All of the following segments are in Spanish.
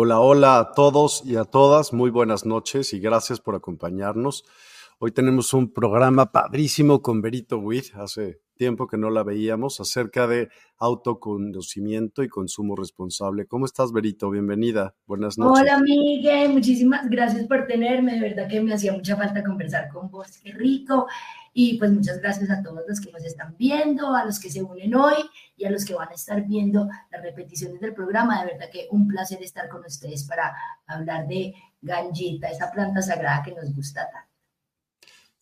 Hola, hola a todos y a todas, muy buenas noches y gracias por acompañarnos. Hoy tenemos un programa padrísimo con Berito Witt, hace tiempo que no la veíamos, acerca de autoconocimiento y consumo responsable. ¿Cómo estás, Berito? Bienvenida, buenas noches. Hola, Miguel, muchísimas gracias por tenerme, de verdad que me hacía mucha falta conversar con vos, qué rico. Y pues muchas gracias a todos los que nos están viendo, a los que se unen hoy y a los que van a estar viendo las repeticiones del programa. De verdad que un placer estar con ustedes para hablar de ganjita, esa planta sagrada que nos gusta tanto.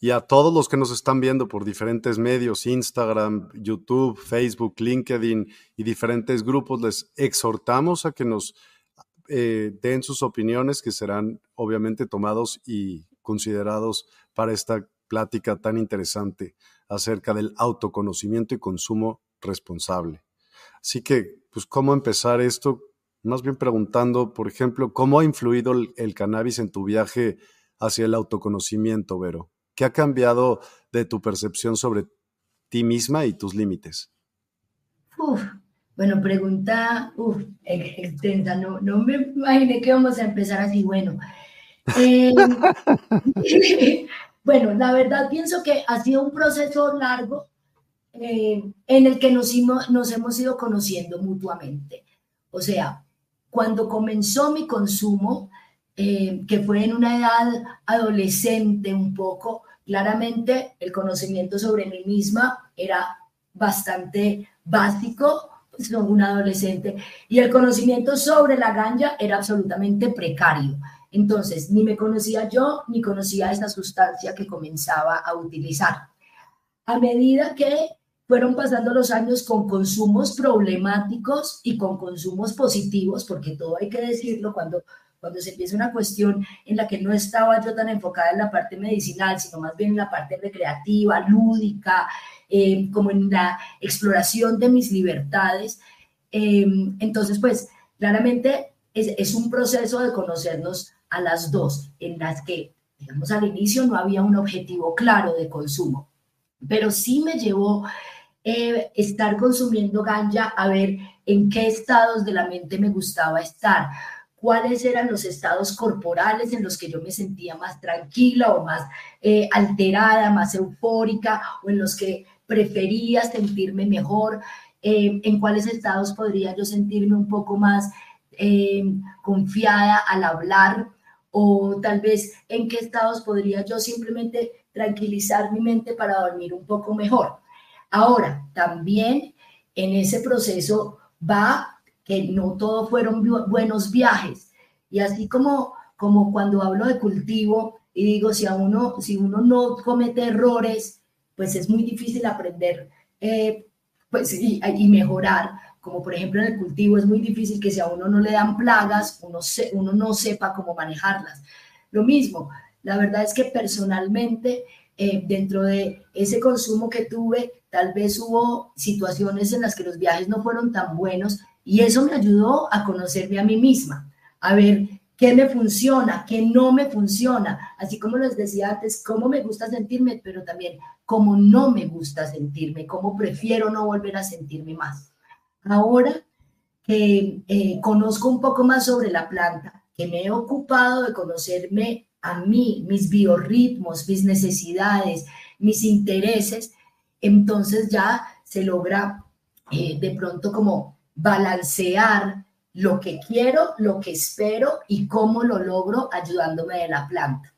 Y a todos los que nos están viendo por diferentes medios, Instagram, YouTube, Facebook, LinkedIn y diferentes grupos, les exhortamos a que nos eh, den sus opiniones que serán obviamente tomados y considerados para esta plática tan interesante acerca del autoconocimiento y consumo responsable. Así que, pues, ¿cómo empezar esto? Más bien preguntando, por ejemplo, ¿cómo ha influido el, cannabis en tu viaje hacia el autoconocimiento, Vero? ¿Qué ha cambiado de tu percepción sobre ti misma y tus límites? Uf, bueno, pregunta uf, extensa. No, no me imaginé que íbamos a empezar así. Bueno, eh, Bueno, la verdad pienso que ha sido un proceso largo eh, en el que nos, hemos ido conociendo mutuamente. O sea, cuando comenzó mi consumo, eh, que fue en una edad adolescente un poco, claramente el conocimiento sobre mí misma era bastante básico, pues un adolescente, y el conocimiento sobre la ganja era absolutamente precario. Entonces, ni me conocía yo, ni conocía esta sustancia que comenzaba a utilizar. A medida que fueron pasando los años con consumos problemáticos y con consumos positivos, porque todo hay que decirlo, cuando, cuando se empieza una cuestión en la que no estaba yo tan enfocada en la parte medicinal, sino más bien en la parte recreativa, lúdica, eh, como en la exploración de mis libertades. Eh, entonces, pues claramente es, es un proceso de conocernos a las dos, en las que, digamos, al inicio no había un objetivo claro de consumo, pero sí me llevó eh, estar consumiendo ganja a ver en qué estados de la mente me gustaba estar, cuáles eran los estados corporales en los que yo me sentía más tranquila o más eh, alterada, más eufórica, o en los que prefería sentirme mejor, eh, en cuáles estados podría yo sentirme un poco más confiada al hablar o tal vez en qué estados podría yo simplemente tranquilizar mi mente para dormir un poco mejor. Ahora, también en ese proceso va que no todos fueron buenos viajes. Y así como, como cuando hablo de cultivo, y digo, si, a uno, si uno no comete errores, pues es muy difícil aprender eh, pues, y, mejorar. Como por ejemplo en el cultivo es muy difícil que si a uno no le dan plagas, uno, uno no sepa cómo manejarlas. Lo mismo, la verdad es que personalmente, eh, dentro de ese consumo que tuve, tal vez hubo situaciones en las que los viajes no fueron tan buenos y eso me ayudó a conocerme a mí misma, a ver qué me funciona, qué no me funciona, así como les decía antes, cómo me gusta sentirme, pero también cómo no me gusta sentirme, cómo prefiero no volver a sentirme más. Ahora que eh, conozco un poco más sobre la planta, que me he ocupado de conocerme a mí, mis biorritmos, mis necesidades, mis intereses, entonces ya se logra eh, de pronto como balancear lo que quiero, lo que espero y cómo lo logro ayudándome de la planta.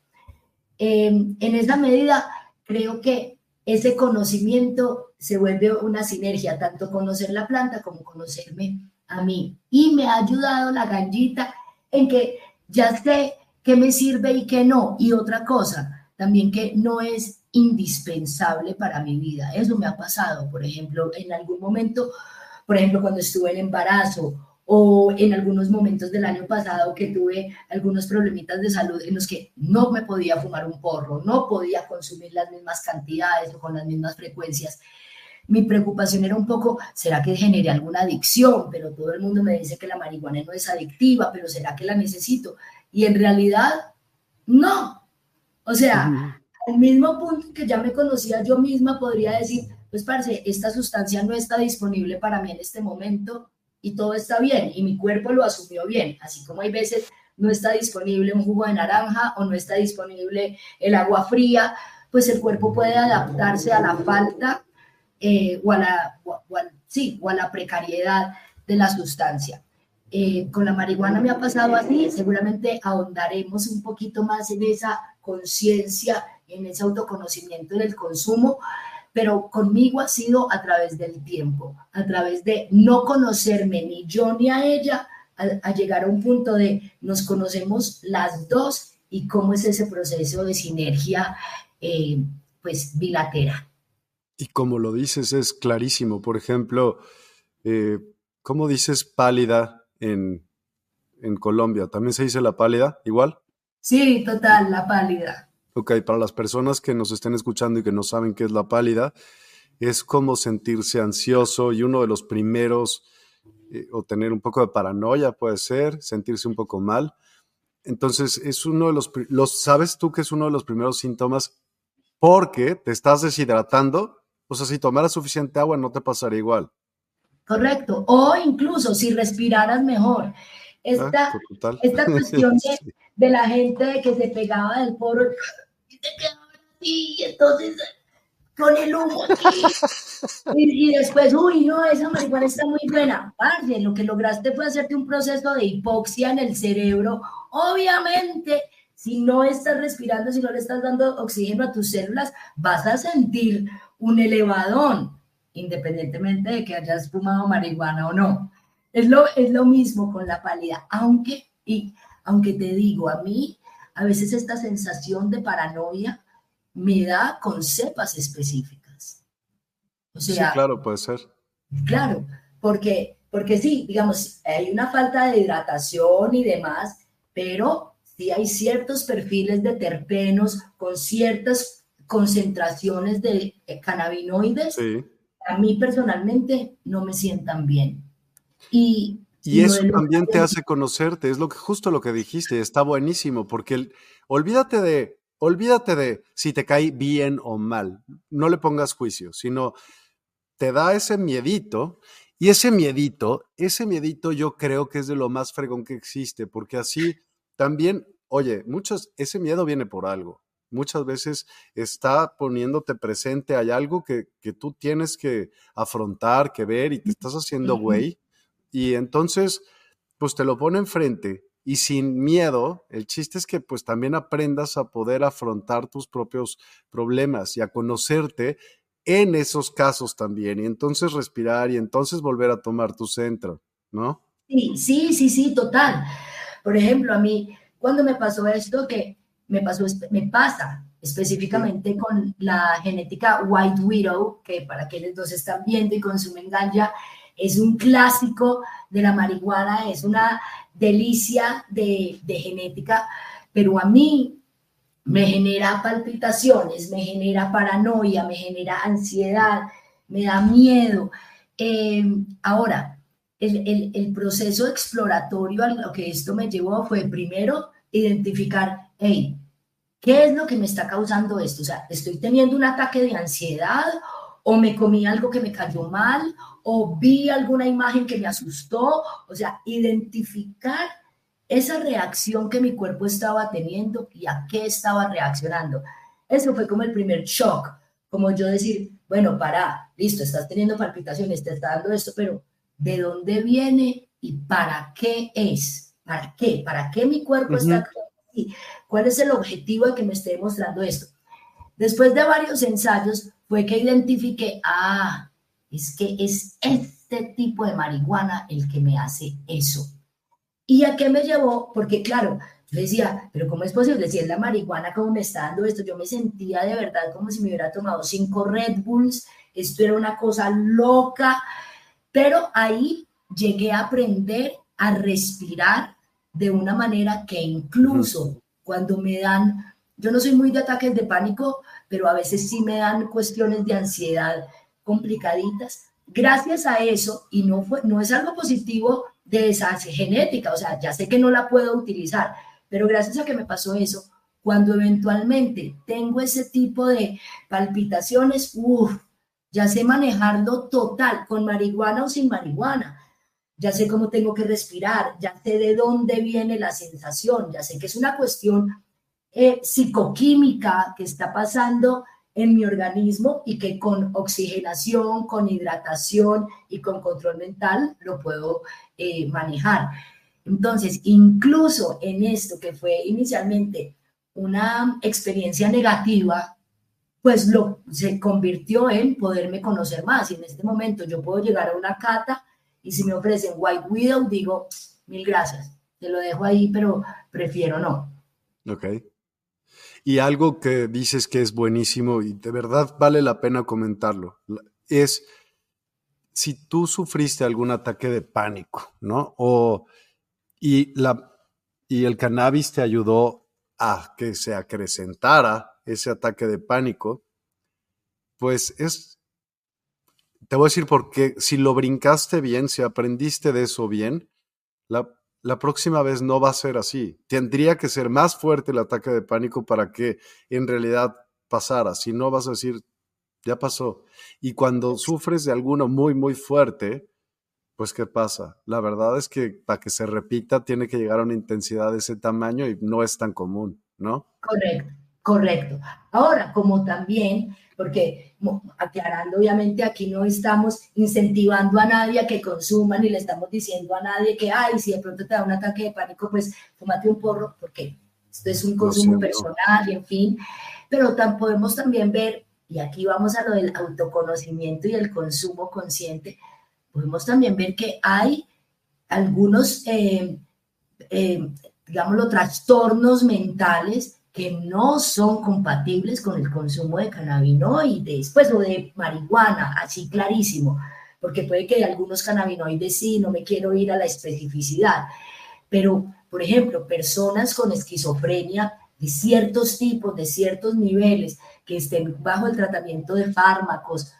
Em, en esa medida, creo que ese conocimiento se vuelve una sinergia, tanto conocer la planta como conocerme a mí. Y me ha ayudado la gallita en que ya sé qué me sirve y qué no. Y otra cosa, también que no es indispensable para mi vida. Eso me ha pasado, por ejemplo, en algún momento, por ejemplo, cuando estuve en embarazo o en algunos momentos del año pasado que tuve algunos problemitas de salud en los que no me podía fumar un porro, no podía consumir las mismas cantidades o con las mismas frecuencias. Mi preocupación era un poco, ¿será que generé alguna adicción? Pero todo el mundo me dice que la marihuana no es adictiva, pero ¿será que la necesito? Y en realidad, no. O sea, al mismo punto que ya me conocía yo misma, podría decir, pues parce, esta sustancia no está disponible para mí en este momento, y todo está bien y mi cuerpo lo asumió bien, así como hay veces no está disponible un jugo de naranja o no está disponible el agua fría, pues el cuerpo puede adaptarse a la falta eh, o, a la, sí, o a la precariedad de la sustancia. Eh, con la marihuana me ha pasado así, seguramente ahondaremos un poquito más en esa conciencia, en ese autoconocimiento del consumo, pero conmigo ha sido a través del tiempo, a través de no conocerme ni yo ni a ella, a, llegar a un punto de nos conocemos las dos y cómo es ese proceso de sinergia, eh, pues bilateral. Y como lo dices, es clarísimo. Por ejemplo, eh, ¿cómo dices pálida en, en Colombia? ¿También se dice la pálida igual? Sí, total, la pálida. Ok, para las personas que nos estén escuchando y que no saben qué es la pálida, es como sentirse ansioso y uno de los primeros, eh, o tener un poco de paranoia puede ser, sentirse un poco mal. Entonces, es uno de los, los, ¿sabes tú que es uno de los primeros síntomas? Porque te estás deshidratando, o sea, si tomaras suficiente agua no te pasaría igual. Correcto, o incluso si respiraras mejor. Esta, ah, esta cuestión de, de la gente que se pegaba del poro y se quedaba así, y entonces con el humo aquí. Y, después, uy, no, esa marihuana está muy buena. Parce, lo que lograste fue hacerte un proceso de hipoxia en el cerebro. Obviamente, si no estás respirando, si no le estás dando oxígeno a tus células, vas a sentir un elevadón, independientemente de que hayas fumado marihuana o no. Es lo, es lo mismo con la pálida, aunque, y aunque te digo, a mí a veces esta sensación de paranoia me da con cepas específicas. O sea, sí, claro, puede ser. Claro, porque, porque sí, digamos, hay una falta de hidratación y demás, pero sí hay ciertos perfiles de terpenos con ciertas concentraciones de cannabinoides. A mí personalmente no me sientan bien. Y y eso también te hace conocerte, es lo que justo lo que dijiste, está buenísimo, porque olvídate de, olvídate de si te cae bien o mal, no le pongas juicio, sino te da ese miedito y ese miedito, ese miedito yo creo que es de lo más fregón que existe, porque así también, oye, muchos, ese miedo viene por algo. Muchas veces está poniéndote presente, hay algo que, que tú tienes que afrontar, que ver y te estás haciendo güey y entonces, pues te lo pone enfrente y sin miedo, el chiste es que pues también aprendas a poder afrontar tus propios problemas y a conocerte en esos casos también y entonces respirar y entonces volver a tomar tu centro, ¿no? Sí, sí, sí, sí, total. Por ejemplo, a mí, cuando me pasó esto, que me, pasó, me pasa específicamente con la genética White Widow, que para quienes nos están viendo y consumen ganja, es un clásico de la marihuana, es una delicia de, genética, pero a mí me genera palpitaciones, me genera paranoia, me genera ansiedad, me da miedo. Eh, ahora, el, el, proceso exploratorio a lo que esto me llevó fue primero identificar, hey, ¿qué es lo que me está causando esto? O sea, ¿estoy teniendo un ataque de ansiedad o me comí algo que me cayó mal o vi alguna imagen que me asustó? O sea, identificar esa reacción que mi cuerpo estaba teniendo y a qué estaba reaccionando. Eso fue como el primer shock, como yo decir, bueno, para, listo, estás teniendo palpitaciones, te está dando esto, pero ¿de dónde viene y para qué es? ¿Para qué? ¿Para qué mi cuerpo está aquí? ¿Cuál es el objetivo de que me esté demostrando esto? Después de varios ensayos fue que identifiqué, ah, es que es este tipo de marihuana el que me hace eso. ¿Y a qué me llevó? Porque claro, yo decía, pero ¿cómo es posible? Si es la marihuana, ¿cómo me está dando esto? Yo me sentía de verdad como si me hubiera tomado cinco Red Bulls, esto era una cosa loca, pero ahí llegué a aprender a respirar de una manera que incluso cuando me dan, yo no soy muy de ataques de pánico, pero a veces sí me dan cuestiones de ansiedad complicaditas. Gracias a eso, y no, fue, no es algo positivo de esa genética, o sea, ya sé que no la puedo utilizar, pero gracias a que me pasó eso, cuando eventualmente tengo ese tipo de palpitaciones, uff, ya sé manejarlo total, con marihuana o sin marihuana. Ya sé cómo tengo que respirar, ya sé de dónde viene la sensación, ya sé que es una cuestión eh, psicoquímica que está pasando en mi organismo y que con oxigenación, con hidratación y con control mental lo puedo eh, manejar. Entonces, incluso en esto que fue inicialmente una experiencia negativa, pues lo se convirtió en poderme conocer más. Y en este momento yo puedo llegar a una cata y si me ofrecen White Widow, digo, mil gracias, te lo dejo ahí, pero prefiero no. Ok. Y algo que dices que es buenísimo y de verdad vale la pena comentarlo, es si tú sufriste algún ataque de pánico, ¿no? O, y, la, y el cannabis te ayudó a que se acrecentara ese ataque de pánico, pues es, te voy a decir porque si lo brincaste bien, si aprendiste de eso bien, la, la próxima vez no va a ser así. Tendría que ser más fuerte el ataque de pánico para que en realidad pasara. Si no, vas a decir, ya pasó. Y cuando sufres de alguno muy, muy fuerte, pues ¿qué pasa? La verdad es que para que se repita tiene que llegar a una intensidad de ese tamaño y no es tan común, ¿no? Correcto, correcto. Ahora, como también, porque aclarando, obviamente aquí no estamos incentivando a nadie a que consuma ni le estamos diciendo a nadie que, ay, si de pronto te da un ataque de pánico, pues fumate un porro, porque esto es un consumo personal y en fin, pero podemos también ver y aquí vamos a lo del autoconocimiento y el consumo consciente, podemos también ver que hay algunos, eh, eh, digámoslo, trastornos mentales que no son compatibles con el consumo de cannabinoides, pues o de marihuana, así clarísimo, porque puede que algunos cannabinoides sí, no me quiero ir a la especificidad, pero, por ejemplo, personas con esquizofrenia de ciertos tipos, de ciertos niveles, que estén bajo el tratamiento de fármacos,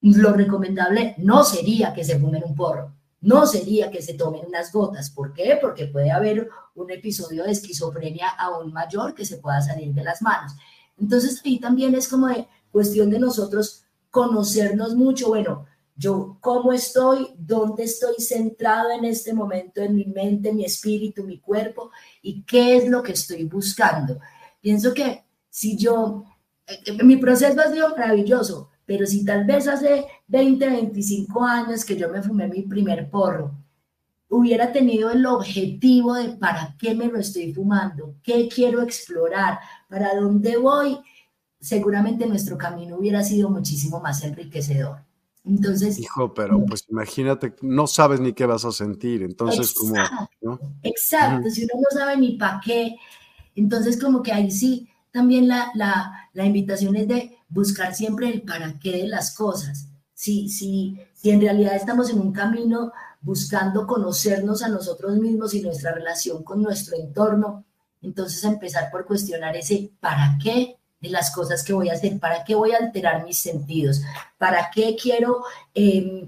lo recomendable no sería que se fumen un porro, no sería que se tomen unas gotas. ¿Por qué? Porque puede haber un episodio de esquizofrenia aún mayor que se pueda salir de las manos. Entonces ahí también es como de cuestión de nosotros conocernos mucho, bueno, yo cómo estoy, dónde estoy centrado en este momento en mi mente, mi espíritu, mi cuerpo y qué es lo que estoy buscando. Pienso que si yo mi proceso ha sido maravilloso, pero si tal vez hace 20, 25 años que yo me fumé mi primer porro, hubiera tenido el objetivo de para qué me lo estoy fumando, qué quiero explorar, para dónde voy, seguramente nuestro camino hubiera sido muchísimo más enriquecedor. Entonces, hijo, pero pues imagínate, no sabes ni qué vas a sentir, entonces exacto, como, Exacto, si uno no sabe ni para qué, Entonces, como que ahí sí, también la, la, la invitación es de buscar siempre el para qué de las cosas. Si, si, si en realidad estamos en un camino buscando conocernos a nosotros mismos y nuestra relación con nuestro entorno, entonces empezar por cuestionar ese para qué de las cosas que voy a hacer, para qué voy a alterar mis sentidos, para qué quiero em,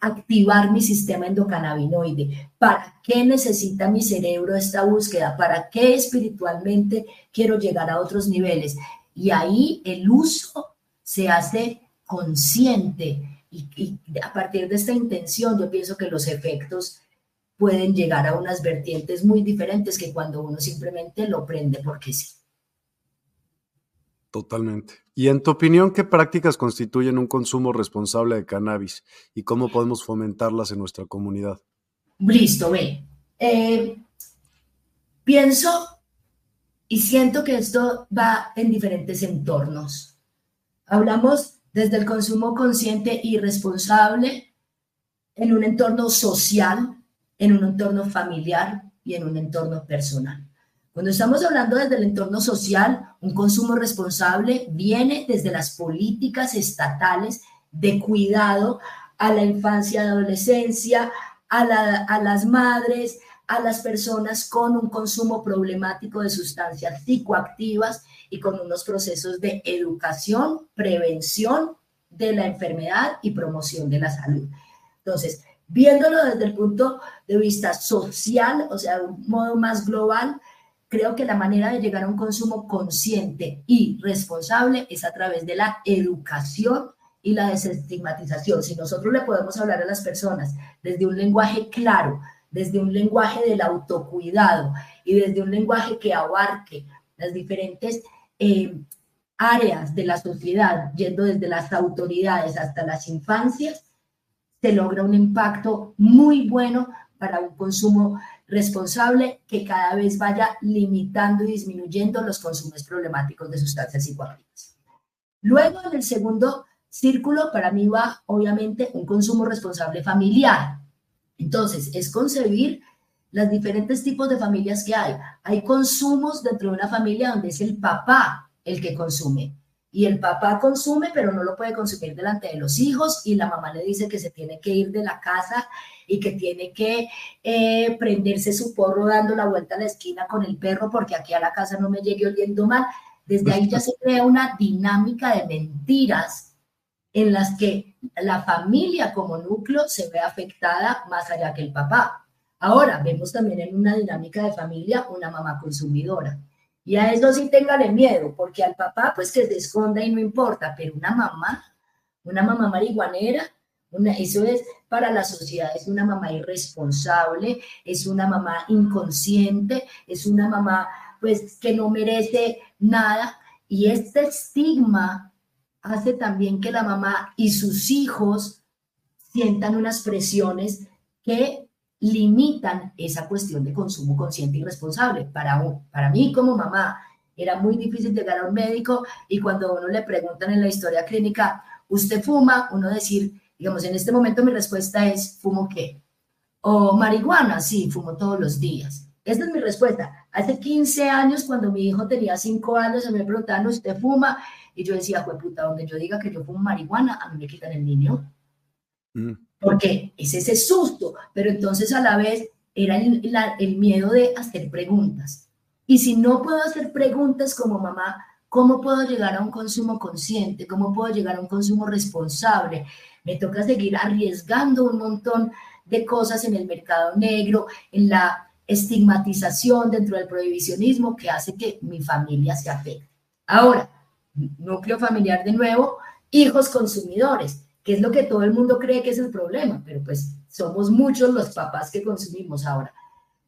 activar mi sistema endocannabinoide, para qué necesita mi cerebro esta búsqueda, para qué espiritualmente quiero llegar a otros niveles. Y ahí el uso se hace consciente y, y a partir de esta intención yo pienso que los efectos pueden llegar a unas vertientes muy diferentes que cuando uno simplemente lo prende porque sí. Totalmente. Y en tu opinión, ¿qué prácticas constituyen un consumo responsable de cannabis y cómo podemos fomentarlas en nuestra comunidad? Listo, ve. Eh, pienso y siento que esto va en diferentes entornos. Hablamos desde el consumo consciente y responsable en un entorno social, en un entorno familiar y en un entorno personal. Cuando estamos hablando desde el entorno social, un consumo responsable viene desde las políticas estatales de cuidado a la infancia y adolescencia, a, a las madres, a las personas con un consumo problemático de sustancias psicoactivas y con unos procesos de educación, prevención de la enfermedad y promoción de la salud. Entonces, viéndolo desde el punto de vista social, o sea, de un modo más global, creo que la manera de llegar a un consumo consciente y responsable es a través de la educación y la desestigmatización. Si nosotros le podemos hablar a las personas desde un lenguaje claro, desde un lenguaje del autocuidado y desde un lenguaje que abarque las diferentes eh, áreas de la sociedad, yendo desde las autoridades hasta las infancias, se logra un impacto muy bueno para un consumo responsable que cada vez vaya limitando y disminuyendo los consumos problemáticos de sustancias psicoactivas. Luego, en el segundo círculo, para mí va obviamente un consumo responsable familiar. Entonces, es concebir los diferentes tipos de familias que hay. Hay consumos dentro de una familia donde es el papá el que consume. Y el papá consume, pero no lo puede consumir delante de los hijos y la mamá le dice que se tiene que ir de la casa y que tiene que eh, prenderse su porro dando la vuelta a la esquina con el perro porque aquí a la casa no me llegue oliendo mal. Desde ahí ya se crea una dinámica de mentiras en las que la familia como núcleo se ve afectada más allá que el papá. Ahora vemos también en una dinámica de familia una mamá consumidora y a eso sí téngale miedo, porque al papá pues que se esconda y no importa, pero una mamá, una mamá marihuanera, una, eso es para la sociedad, es una mamá irresponsable, es una mamá inconsciente, es una mamá pues que no merece nada. Y este estigma hace también que la mamá y sus hijos sientan unas presiones que limitan esa cuestión de consumo consciente y responsable. Para, para mí como mamá era muy difícil llegar a un médico y cuando uno le preguntan en la historia clínica, ¿usted fuma? Uno decir, digamos, en este momento mi respuesta es, ¿fumo qué? O marihuana, sí, fumo todos los días. Esta es mi respuesta. Hace 15 años, cuando mi hijo tenía 5 años, se me preguntaban, ¿usted fuma? Y yo decía, puta, donde yo diga que yo fumo marihuana, a mí me quitan el niño. Mm porque es ese susto, pero entonces a la vez era el, miedo de hacer preguntas. Y si no puedo hacer preguntas como mamá, ¿cómo puedo llegar a un consumo consciente? ¿Cómo puedo llegar a un consumo responsable? Me toca seguir arriesgando un montón de cosas en el mercado negro, en la estigmatización dentro del prohibicionismo que hace que mi familia se afecte. Ahora, núcleo familiar de nuevo, hijos consumidores es lo que todo el mundo cree que es el problema, pero pues somos muchos los papás que consumimos ahora.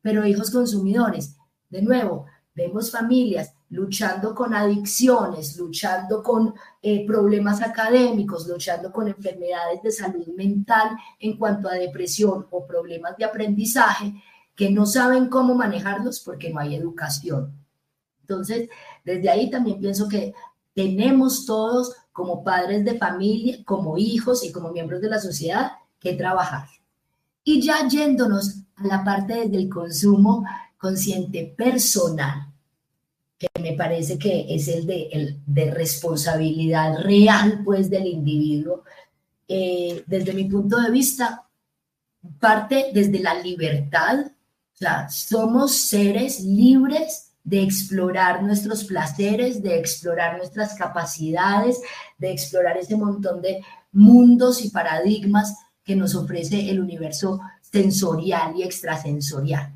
Pero hijos consumidores, de nuevo, vemos familias luchando con adicciones, luchando con eh, problemas académicos, luchando con enfermedades de salud mental en cuanto a depresión o problemas de aprendizaje, que no saben cómo manejarlos porque no hay educación. Entonces, desde ahí también pienso que tenemos todos como padres de familia, como hijos y como miembros de la sociedad que trabajar. Y ya yéndonos a la parte del consumo consciente personal. que me parece que es el de, responsabilidad real, pues, del individuo, eh, desde mi punto de vista, parte desde la libertad, o sea, somos seres libres de explorar nuestros placeres, de explorar nuestras capacidades, de explorar ese montón de mundos y paradigmas que nos ofrece el universo sensorial y extrasensorial,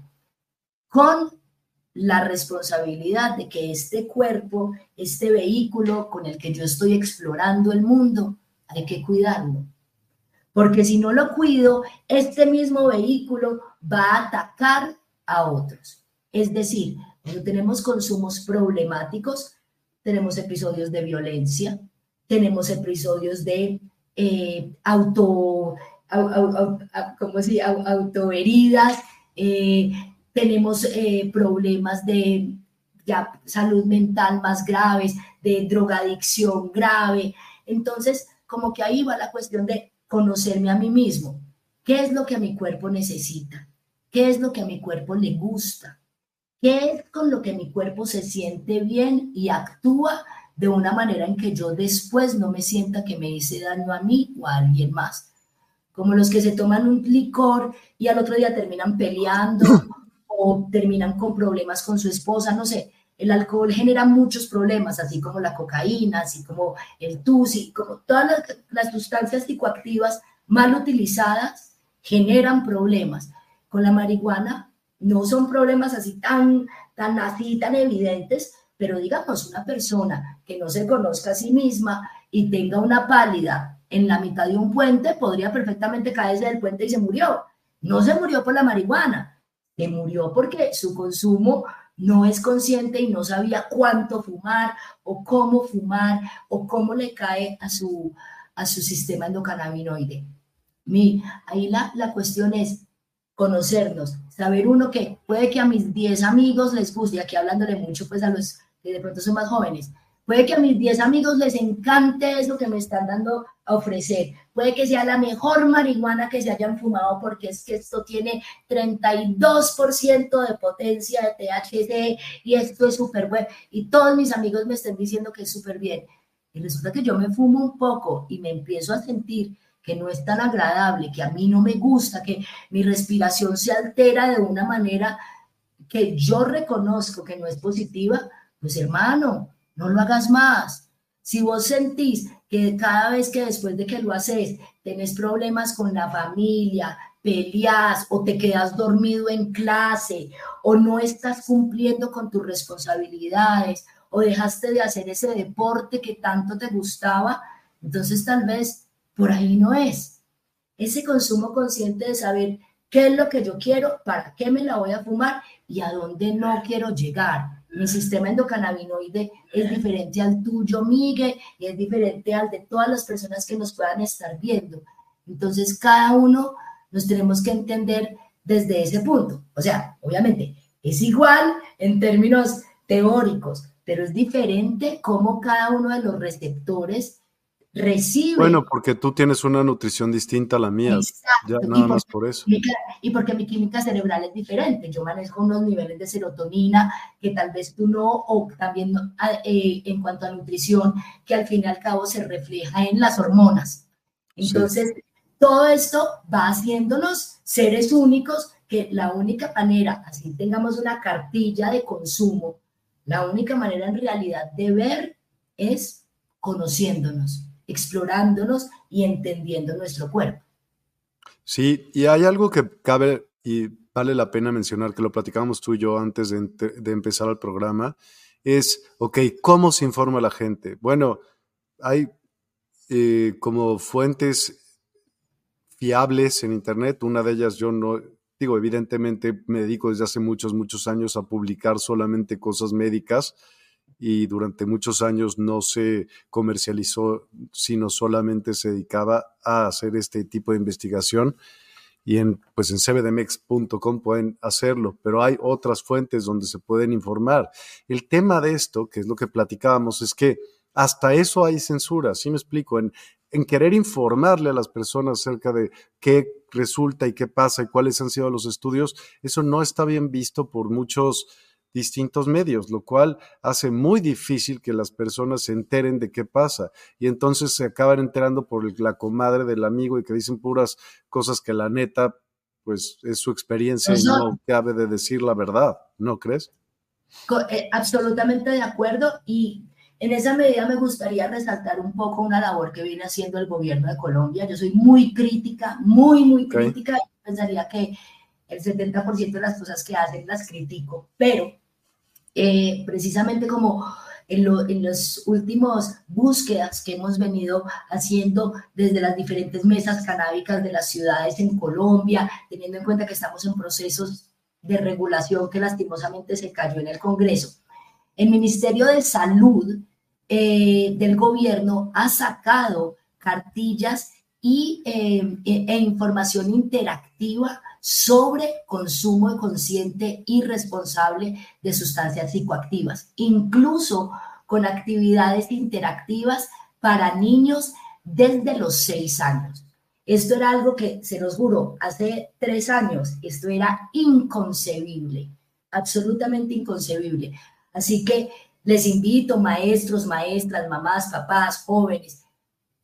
con la responsabilidad de que este cuerpo, este vehículo con el que yo estoy explorando el mundo, hay que cuidarlo. Porque si no lo cuido, este mismo vehículo va a atacar a otros. Es decir, tenemos consumos problemáticos, tenemos episodios de violencia, tenemos episodios de eh, auto, ¿cómo se autoheridas, eh, tenemos eh, problemas de salud mental más graves, de drogadicción grave. Entonces, como que ahí va la cuestión de conocerme a mí mismo. ¿Qué es lo que a mi cuerpo necesita? ¿Qué es lo que a mi cuerpo le gusta? ¿Qué es con lo que mi cuerpo se siente bien y actúa de una manera en que yo después no me sienta que me hice daño a mí o a alguien más? Como los que se toman un licor y al otro día terminan peleando o terminan con problemas con su esposa, no sé. El alcohol genera muchos problemas, así como la cocaína, así como el tusi, como todas las, las sustancias psicoactivas mal utilizadas generan problemas. Con la marihuana no son problemas así tan, tan así, tan evidentes, pero digamos, una persona que no se conozca a sí misma y tenga una pálida en la mitad de un puente, podría perfectamente caerse del puente y se murió. No se murió por la marihuana, se murió porque su consumo no es consciente y no sabía cuánto fumar o cómo fumar o cómo le cae a su, a su sistema endocannabinoide. Mi, ahí la, la cuestión es conocernos, saber uno que puede que a mis 10 amigos les guste, aquí hablándole mucho pues a los que de pronto son más jóvenes, Puede que a mis 10 amigos les encante eso que me están dando a ofrecer. Puede que sea la mejor marihuana que se hayan fumado porque es que esto tiene 32% de potencia de THC y esto es súper bueno. Y todos mis amigos me están diciendo que es súper bien. Y resulta que yo me fumo un poco y me empiezo a sentir que no es tan agradable, que a mí no me gusta, que mi respiración se altera de una manera que yo reconozco que no es positiva, pues hermano, no lo hagas más. Si vos sentís que cada vez que después de que lo haces tenés problemas con la familia, peleas o te quedas dormido en clase o no estás cumpliendo con tus responsabilidades o dejaste de hacer ese deporte que tanto te gustaba, entonces tal vez por ahí no es. Ese consumo consciente de saber qué es lo que yo quiero, para qué me la voy a fumar y a dónde no quiero llegar mi sistema endocannabinoide es diferente al tuyo, Miguel, y es diferente al de todas las personas que nos puedan estar viendo. Entonces, cada uno nos tenemos que entender desde ese punto. O sea, obviamente, es igual en términos teóricos, pero es diferente cómo cada uno de los receptores recibe. Bueno, porque tú tienes una nutrición distinta a la mía. Ya, nada más por eso. Y porque mi química cerebral es diferente. Yo manejo unos niveles de serotonina que tal vez tú no, o también eh, en cuanto a nutrición, que al fin y al cabo se refleja en las hormonas. Entonces, todo esto va haciéndonos seres únicos que la única manera, así tengamos una cartilla de consumo, la única manera en realidad de ver es conociéndonos explorándonos y entendiendo nuestro cuerpo. Sí, y hay algo que cabe y vale la pena mencionar, que lo platicábamos tú y yo antes de, empezar el programa, es, ok, ¿cómo se informa la gente? Bueno, hay eh, como fuentes fiables en Internet, una de ellas yo no, digo, evidentemente me dedico desde hace muchos, muchos años a publicar solamente cosas médicas, y durante muchos años no se comercializó, sino solamente se dedicaba a hacer este tipo de investigación. Y en, pues en cbdmex.com pueden hacerlo, pero hay otras fuentes donde se pueden informar. El tema de esto, que es lo que platicábamos, es que hasta eso hay censura, ¿sí me explico? En, en querer informarle a las personas acerca de qué resulta y qué pasa y cuáles han sido los estudios, eso no está bien visto por muchos distintos medios, lo cual hace muy difícil que las personas se enteren de qué pasa y entonces se acaban enterando por la comadre del amigo y que dicen puras cosas que la neta, pues es su experiencia y no cabe de decir la verdad, ¿no crees? Eh, absolutamente de acuerdo y en esa medida me gustaría resaltar un poco una labor que viene haciendo el gobierno de Colombia. Yo soy muy crítica, muy, muy crítica. pensaría que el 70% de las cosas que hacen las critico, pero eh, precisamente como en, en las últimas búsquedas que hemos venido haciendo desde las diferentes mesas canábicas de las ciudades en Colombia, teniendo en cuenta que estamos en procesos de regulación que lastimosamente se cayó en el Congreso. El Ministerio de Salud eh, del gobierno ha sacado cartillas y, eh, e, e información interactiva sobre consumo consciente y responsable de sustancias psicoactivas, incluso con actividades interactivas para niños desde los seis años. Esto era algo que, se los juro, hace tres años, esto era inconcebible, absolutamente inconcebible. Así que les invito, maestros, maestras, mamás, papás, jóvenes,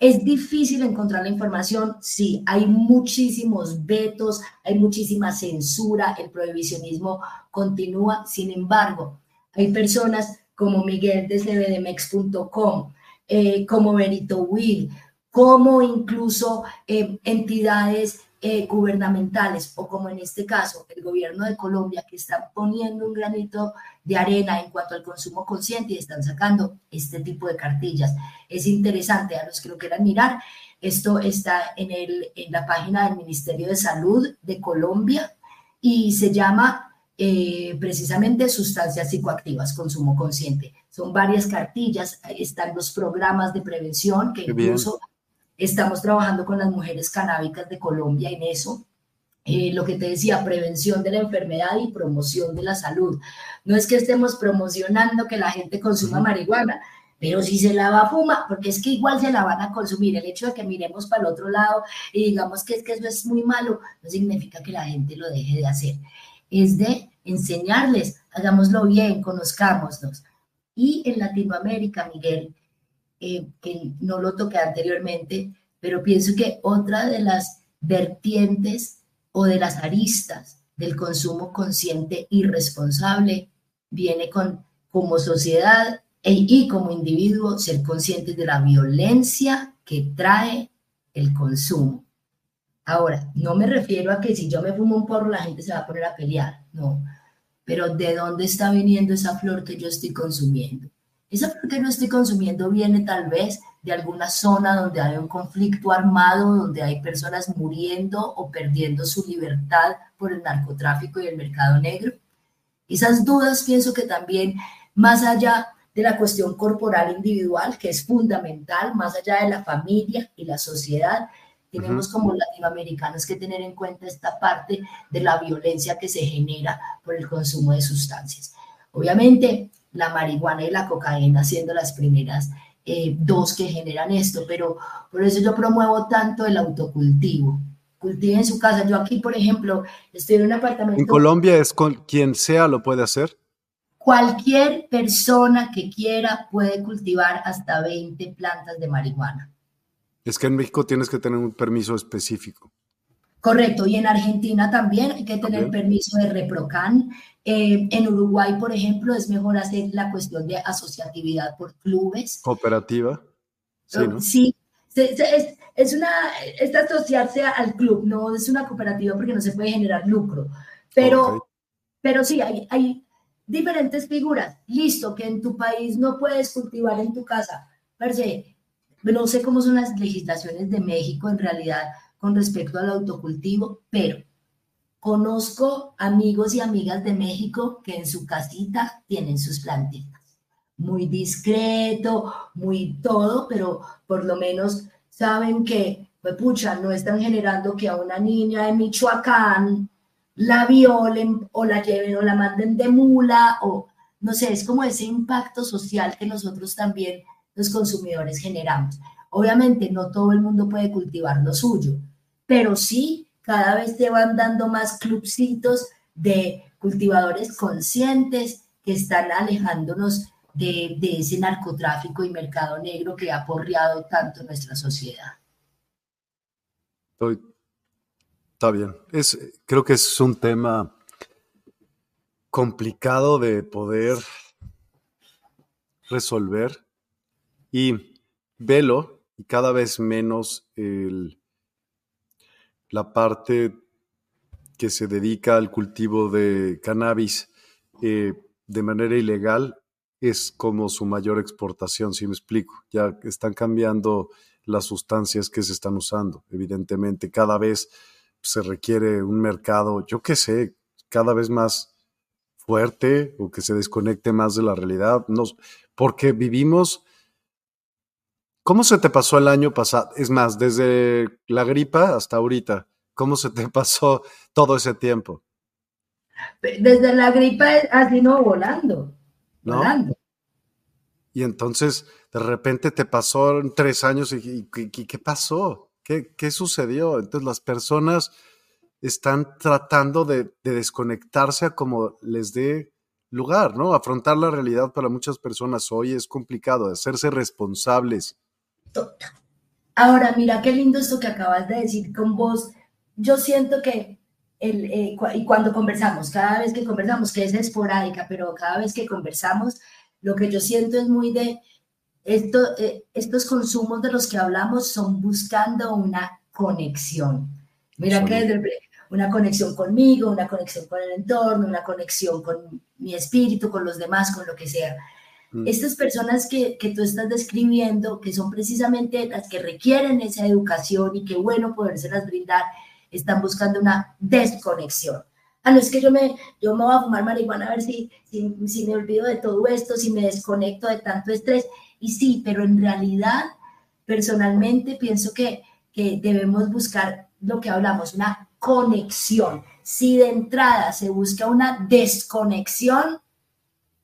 ¿Es difícil encontrar la información? Sí, hay muchísimos vetos, hay muchísima censura, el prohibicionismo continúa. Sin embargo, hay personas como Miguel de cbdmex.com, eh, como Benito Will, como incluso eh, entidades eh, gubernamentales o como en este caso el gobierno de Colombia que está poniendo un granito de arena en cuanto al consumo consciente y están sacando este tipo de cartillas. Es interesante a los que lo quieran mirar. Esto está en, el, en la página del Ministerio de Salud de Colombia y se llama eh, precisamente sustancias psicoactivas, consumo consciente. Son varias cartillas, están los programas de prevención que incluso Estamos trabajando con las mujeres canábicas de Colombia en eso. Eh, lo que te decía, prevención de la enfermedad y promoción de la salud. No es que estemos promocionando que la gente consuma marihuana, pero si se la va a fumar, porque es que igual se la van a consumir. El hecho de que miremos para el otro lado y digamos que es que eso es muy malo, no significa que la gente lo deje de hacer. Es de enseñarles, hagámoslo bien, conozcámonos. Y en Latinoamérica, Miguel, eh, que no lo toqué anteriormente, pero pienso que otra de las vertientes o de las aristas del consumo consciente y responsable viene con como sociedad e, y como individuo ser conscientes de la violencia que trae el consumo. Ahora, no me refiero a que si yo me fumo un porro la gente se va a poner a pelear, no, pero ¿de dónde está viniendo esa flor que yo estoy consumiendo? Esa flor que no estoy consumiendo viene tal vez de alguna zona donde hay un conflicto armado, donde hay personas muriendo o perdiendo su libertad por el narcotráfico y el mercado negro. Esas dudas pienso que también, más allá de la cuestión corporal individual, que es fundamental, más allá de la familia y la sociedad, tenemos como latinoamericanos que tener en cuenta esta parte de la violencia que se genera por el consumo de sustancias. Obviamente, la marihuana y la cocaína siendo las primeras eh, dos que generan esto, pero por eso yo promuevo tanto el autocultivo. Cultive en su casa. Yo aquí, por ejemplo, estoy en un apartamento. ¿En Colombia es con quien sea lo puede hacer? Cualquier persona que quiera puede cultivar hasta 20 plantas de marihuana. Es que en México tienes que tener un permiso específico. Correcto, y en Argentina también hay que tener permiso de Reprocan. Eh, en Uruguay, por ejemplo, es mejor hacer la cuestión de asociatividad por clubes. Cooperativa. Sí, ¿no? sí es, una, es asociarse al club, no es una cooperativa porque no se puede generar lucro. Pero, pero sí, hay, hay diferentes figuras. Listo, que en tu país no puedes cultivar en tu casa. no sé cómo son las legislaciones de México en realidad con respecto al autocultivo, pero conozco amigos y amigas de México que en su casita tienen sus plantitas. Muy discreto, muy todo, pero por lo menos saben que, pues pucha, no están generando que a una niña de Michoacán la violen o la lleven o la manden de mula o no sé, es como ese impacto social que nosotros también los consumidores generamos. Obviamente no todo el mundo puede cultivar lo suyo, pero sí cada vez te van dando más clubcitos de cultivadores conscientes que están alejándonos de, ese narcotráfico y mercado negro que ha porreado tanto nuestra sociedad. Está bien. Es, creo que es un tema complicado de poder resolver y velo y cada vez menos el, la parte que se dedica al cultivo de cannabis eh, de manera ilegal es como su mayor exportación, si me explico. Ya están cambiando las sustancias que se están usando. Evidentemente, cada vez se requiere un mercado, yo qué sé, cada vez más fuerte o que se desconecte más de la realidad. porque vivimos. ¿Cómo se te pasó el año pasado? Es más, desde la gripa hasta ahorita, ¿cómo se te pasó todo ese tiempo? Desde la gripa así no volando. Volando. Y entonces, de repente te pasó tres años y, ¿qué pasó? ¿Qué, ¿Qué, sucedió? Entonces las personas están tratando de, desconectarse a como les dé lugar, ¿no? Afrontar la realidad para muchas personas hoy es complicado, hacerse responsables. Ahora, mira qué lindo esto que acabas de decir con vos. Yo siento que el, eh, y cuando conversamos, cada vez que conversamos, que es esporádica, pero cada vez que conversamos, lo que yo siento es muy de esto, eh, estos consumos de los que hablamos son buscando una conexión. Mira que es una conexión conmigo, una conexión con el entorno, una conexión con mi espíritu, con los demás, con lo que sea. Mm. Estas personas que, que, tú estás describiendo, que son precisamente las que requieren esa educación y qué bueno podérselas brindar, están buscando una desconexión ah, no es que yo me, yo me voy a fumar marihuana a ver si, si, si me olvido de todo esto, si me desconecto de tanto estrés. Y sí, pero en realidad, personalmente, pienso que, que debemos buscar lo que hablamos, una conexión. Si de entrada se busca una desconexión,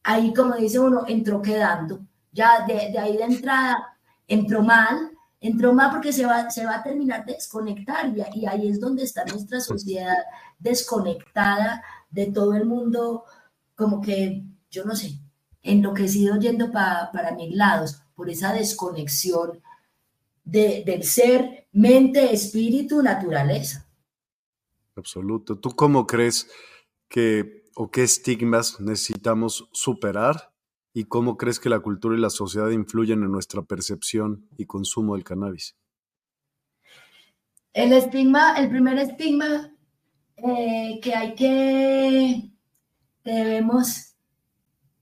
ahí como dice uno, entró quedando. Ya de, de ahí de entrada entró mal, entró mal porque se va, se va a terminar de desconectar y, y ahí es donde está nuestra sociedad desconectada de todo el mundo, como que, yo no sé, enloquecido yendo para mil lados por esa desconexión de, del ser, mente, espíritu, naturaleza. Absoluto. ¿Tú cómo crees que o qué estigmas necesitamos superar y cómo crees que la cultura y la sociedad influyen en nuestra percepción y consumo del cannabis? El estigma, el primer estigma eh, que hay que, debemos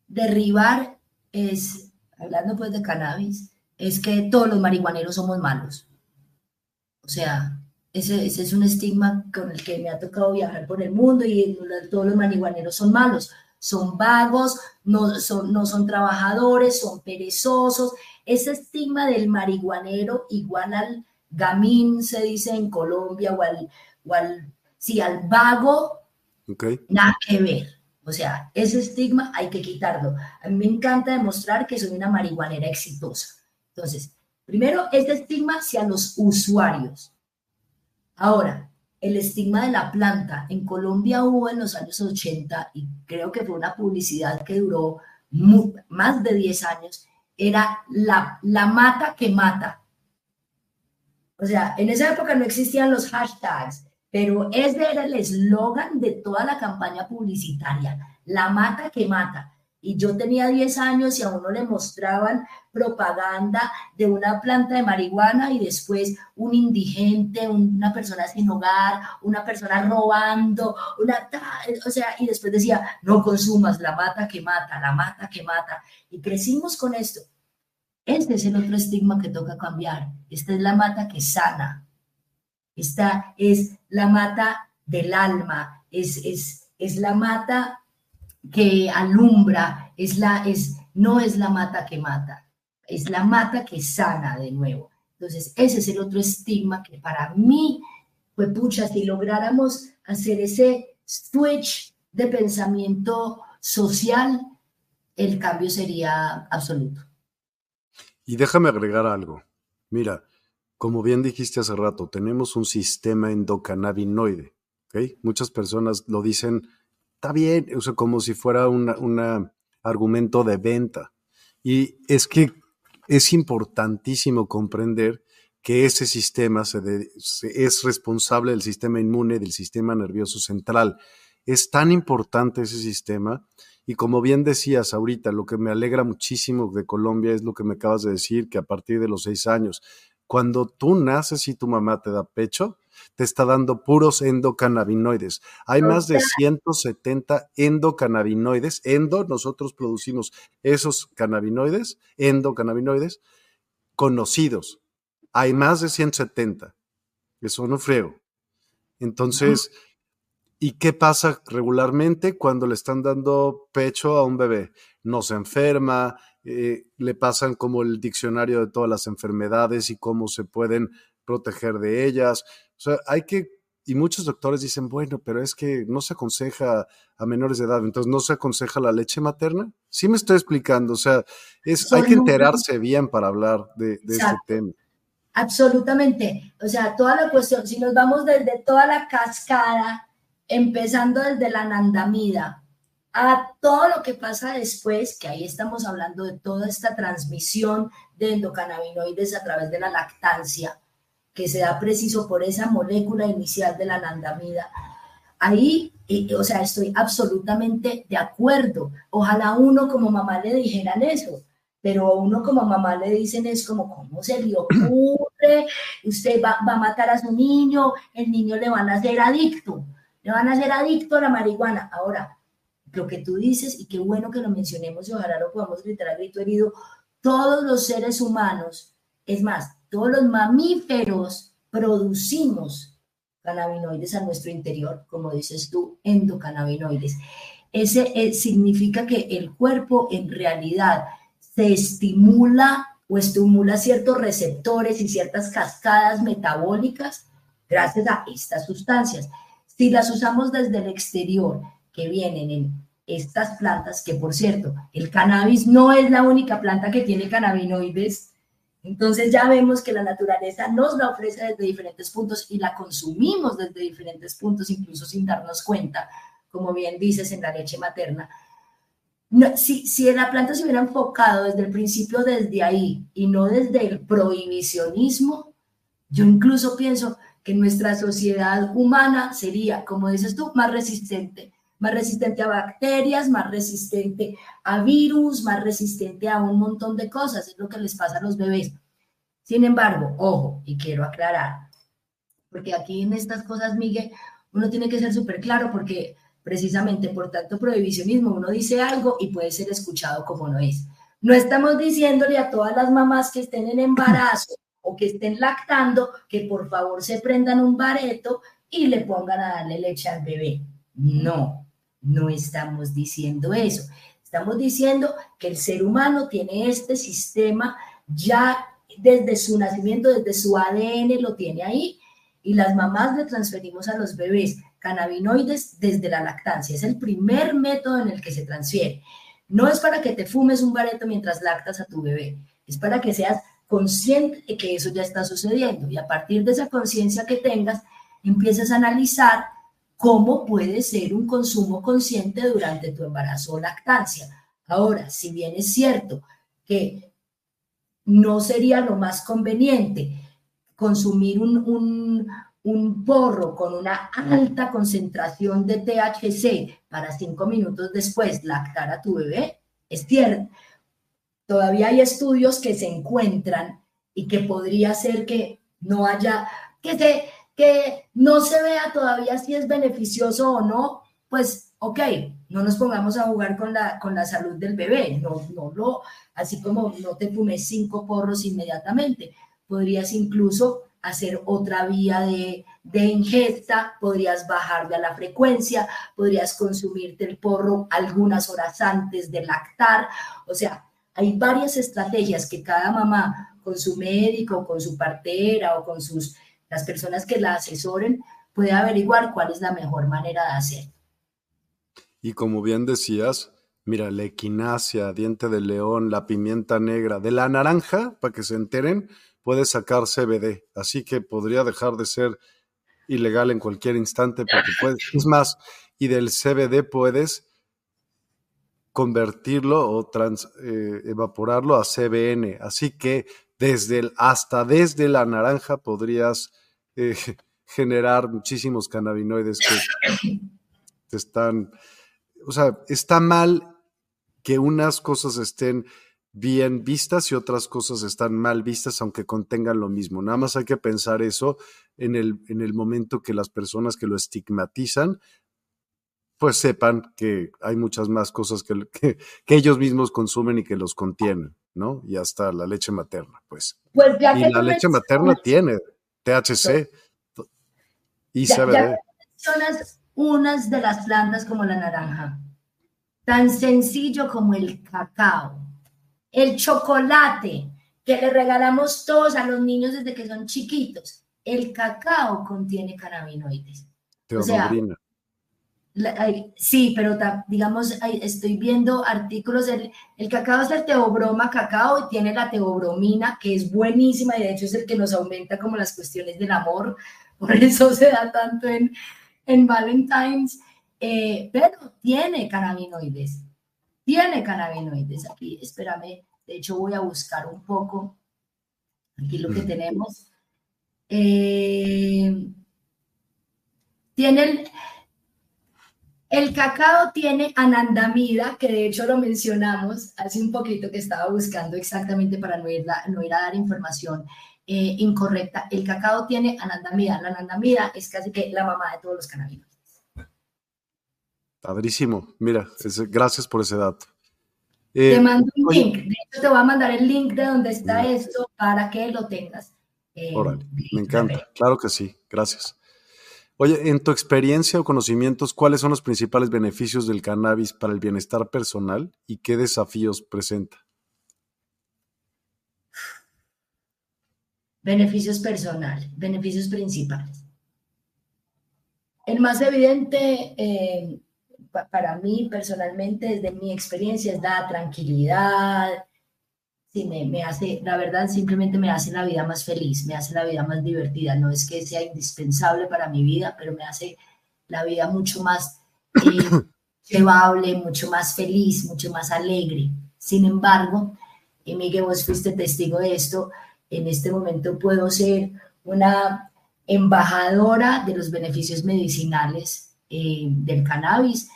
derribar es, hablando pues de cannabis, es que todos los marihuaneros somos malos. O sea, ese, es un estigma con el que me ha tocado viajar por el mundo y todos los marihuaneros son malos. Son vagos, no son, no son trabajadores, son perezosos. Ese estigma del marihuanero igual al gamín, se dice en Colombia, o al, o al vago, nada que ver. O sea, ese estigma hay que quitarlo. A mí me encanta demostrar que soy una marihuanera exitosa. Entonces, primero, este estigma hacia los usuarios. Ahora, el estigma de la planta. En Colombia hubo en los años 80, y creo que fue una publicidad que duró más de 10 años, era la, la mata que mata. O sea, en esa época no existían los hashtags, pero ese era el eslogan de toda la campaña publicitaria, la mata que mata. Y yo tenía 10 años y a uno le mostraban propaganda de una planta de marihuana y después un indigente, una persona sin hogar, una persona robando, una, o sea, y después decía, no consumas la mata que mata, la mata que mata. Y crecimos con esto. Este es el otro estigma que toca cambiar. Esta es la mata que sana, esta es la mata del alma, es, es, es la mata que alumbra, es la, es, no es la mata que mata, es la mata que sana de nuevo. Entonces, ese es el otro estigma que para mí, pues pucha, si lográramos hacer ese switch de pensamiento social, el cambio sería absoluto. Y déjame agregar algo. Mira, como bien dijiste hace rato, tenemos un sistema endocannabinoide. ¿okay? Muchas personas lo dicen, está bien, o sea, como si fuera una, argumento de venta. Y es que es importantísimo comprender que ese sistema es responsable del sistema inmune, del sistema nervioso central. Es tan importante ese sistema y como bien decías ahorita, lo que me alegra muchísimo de Colombia es lo que me acabas de decir, que a partir de los seis años, cuando tú naces y tu mamá te da pecho, te está dando puros endocannabinoides. Hay más de 170 endocannabinoides. Endo, nosotros producimos esos cannabinoides, endocannabinoides, conocidos. Hay más de 170. Eso no friego. Entonces, ¿y qué pasa regularmente cuando le están dando pecho a un bebé? No se enferma, eh, le pasan como el diccionario de todas las enfermedades y cómo se pueden proteger de ellas. O sea, hay que, y muchos doctores dicen, bueno, pero es que no se aconseja a menores de edad, entonces no se aconseja la leche materna. Sí me estoy explicando, o sea, es, hay que enterarse bien para hablar de, de este tema. Absolutamente. O sea, toda la cuestión, si nos vamos desde toda la cascada, empezando desde la nandamida, a todo lo que pasa después, que ahí estamos hablando de toda esta transmisión de endocannabinoides a través de la lactancia, que se da preciso por esa molécula inicial de la nandamida. Ahí, o sea, estoy absolutamente de acuerdo. Ojalá uno como mamá le dijeran eso, pero uno como mamá le dicen es como, ¿cómo se le ocurre? Usted va, va a matar a su niño, el niño le van a hacer adicto, le van a hacer adicto a la marihuana. Ahora, lo que tú dices, y qué bueno que lo mencionemos y ojalá lo podamos gritar grito herido, todos los seres humanos, es más, todos los mamíferos producimos cannabinoides a nuestro interior, como dices tú, endocannabinoides. Ese eh, significa que el cuerpo en realidad se estimula o estimula ciertos receptores y ciertas cascadas metabólicas gracias a estas sustancias. Si las usamos desde el exterior, que vienen en estas plantas, que por cierto, el cannabis no es la única planta que tiene cannabinoides, entonces ya vemos que la naturaleza nos la ofrece desde diferentes puntos y la consumimos desde diferentes puntos, incluso sin darnos cuenta, como bien dices en la leche materna. si, si la planta se hubiera enfocado desde el principio, desde ahí, y no desde el prohibicionismo, yo incluso pienso que nuestra sociedad humana sería, como dices tú, más resistente más resistente a bacterias, más resistente a virus, más resistente a un montón de cosas. Es lo que les pasa a los bebés. Sin embargo, ojo, y quiero aclarar, porque aquí en estas cosas, Miguel, uno tiene que ser súper claro porque precisamente por tanto prohibicionismo uno dice algo y puede ser escuchado como no es. No estamos diciéndole a todas las mamás que estén en embarazo o que estén lactando que por favor se prendan un bareto y le pongan a darle leche al bebé. No, no estamos diciendo eso. Estamos diciendo que el ser humano tiene este sistema ya desde su nacimiento, desde su ADN lo tiene ahí y las mamás le transferimos a los bebés cannabinoides desde la lactancia. Es el primer método en el que se transfiere. No es para que te fumes un bareto mientras lactas a tu bebé, es para que seas consciente de que eso ya está sucediendo y a partir de esa conciencia que tengas, empiezas a analizar cómo puede ser un consumo consciente durante tu embarazo o lactancia. Ahora, si bien es cierto que no sería lo más conveniente consumir un, porro con una alta concentración de THC para cinco minutos después lactar a tu bebé, es cierto. Todavía hay estudios que se encuentran y que podría ser que no haya, que se, que no se vea todavía si es beneficioso o no, pues ok, no nos pongamos a jugar con la, con la salud del bebé, no, no lo, así como no te fumes cinco porros inmediatamente, podrías incluso hacer otra vía de, de ingesta, podrías bajar de la frecuencia, podrías consumirte el porro algunas horas antes de lactar, o sea, hay varias estrategias que cada mamá con su médico, con su partera o con sus las personas que la asesoren puede averiguar cuál es la mejor manera de hacer. Y como bien decías, mira, la equinacia, diente de león, la pimienta negra, de la naranja, para que se enteren, puede sacar CBD. Así que podría dejar de ser ilegal en cualquier instante porque puedes, es más, y del CBD puedes convertirlo o trans, eh, evaporarlo a CBN. Así que desde el, hasta desde la naranja podrías eh, generar muchísimos cannabinoides que te están, o sea, está mal que unas cosas estén bien vistas y otras cosas están mal vistas, aunque contengan lo mismo. Nada más hay que pensar eso en el, en el momento que las personas que lo estigmatizan pues sepan que hay muchas más cosas que, que, ellos mismos consumen y que los contienen, ¿no? Y hasta la leche materna, pues. pues ya y la leche materna tiene THC y CBD. Ya mencionas unas de las plantas como la naranja, tan sencillo como el cacao, el chocolate que le regalamos todos a los niños desde que son chiquitos. El cacao contiene cannabinoides. Teodobrina. O sea, sí, pero digamos, estoy viendo artículos, el, el cacao es el teobroma cacao y tiene la teobromina, que es buenísima y de hecho es el que nos aumenta como las cuestiones del amor, por eso se da tanto en, en Valentine's, eh, pero tiene cannabinoides, tiene cannabinoides aquí, espérame, de hecho voy a buscar un poco aquí lo que tenemos. Eh, tiene el el cacao tiene anandamida, que de hecho lo mencionamos hace un poquito que estaba buscando exactamente para no ir, no ir a dar información eh, incorrecta. El cacao tiene anandamida. La anandamida es casi que la mamá de todos los cannabinoides. Padrísimo. Mira, gracias por ese dato. te eh, mando un link. De hecho, te voy a mandar el link de donde está esto para que lo tengas. Eh, me encanta. Claro que sí. Gracias. Oye, en tu experiencia o conocimientos, ¿cuáles son los principales beneficios del cannabis para el bienestar personal y qué desafíos presenta? Beneficios personales, beneficios principales. El más evidente eh, para mí personalmente, desde mi experiencia, es la tranquilidad, me, hace, la verdad, simplemente me hace la vida más feliz, me hace la vida más divertida. No es que sea indispensable para mi vida, pero me hace la vida mucho más eh, llevable, mucho más feliz, mucho más alegre. Sin embargo, y Miguel, vos fuiste testigo de esto, en este momento puedo ser una embajadora de los beneficios medicinales eh, del cannabis.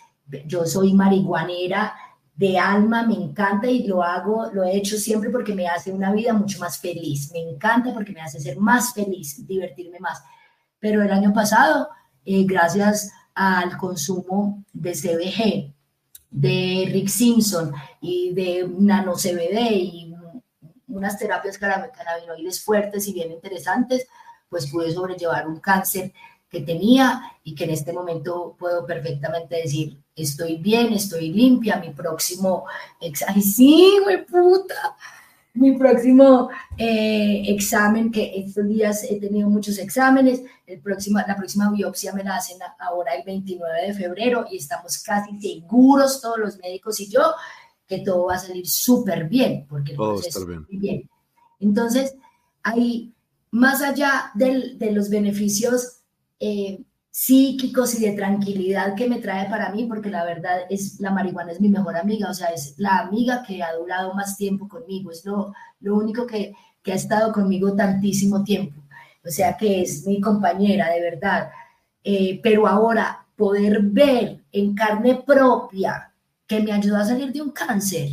Yo soy marihuanera de alma, me encanta y lo hago, lo he hecho siempre porque me hace una vida mucho más feliz. Me encanta porque me hace ser más feliz, divertirme más. Pero el año pasado, eh, gracias al consumo de CBG, de Rick Simpson y de nano CBD y unas terapias cannabinoides fuertes y bien interesantes, pues pude sobrellevar un cáncer que tenía y que en este momento puedo perfectamente decir, estoy bien, estoy limpia, mi próximo, ay sí, güey, puta, mi próximo eh, examen, que estos días he tenido muchos exámenes, el próximo, la próxima biopsia me la hacen ahora el 29 de febrero y estamos casi seguros todos los médicos y yo que todo va a salir súper bien, porque todo estar bien. bien. Entonces, ahí, más allá del, de los beneficios eh, psíquicos y de tranquilidad que me trae para mí, porque la verdad es, la marihuana es mi mejor amiga, o sea, es la amiga que ha durado más tiempo conmigo, es lo, lo único que, que ha estado conmigo tantísimo tiempo, o sea, que es mi compañera, de verdad. Eh, pero ahora poder ver en carne propia que me ayudó a salir de un cáncer,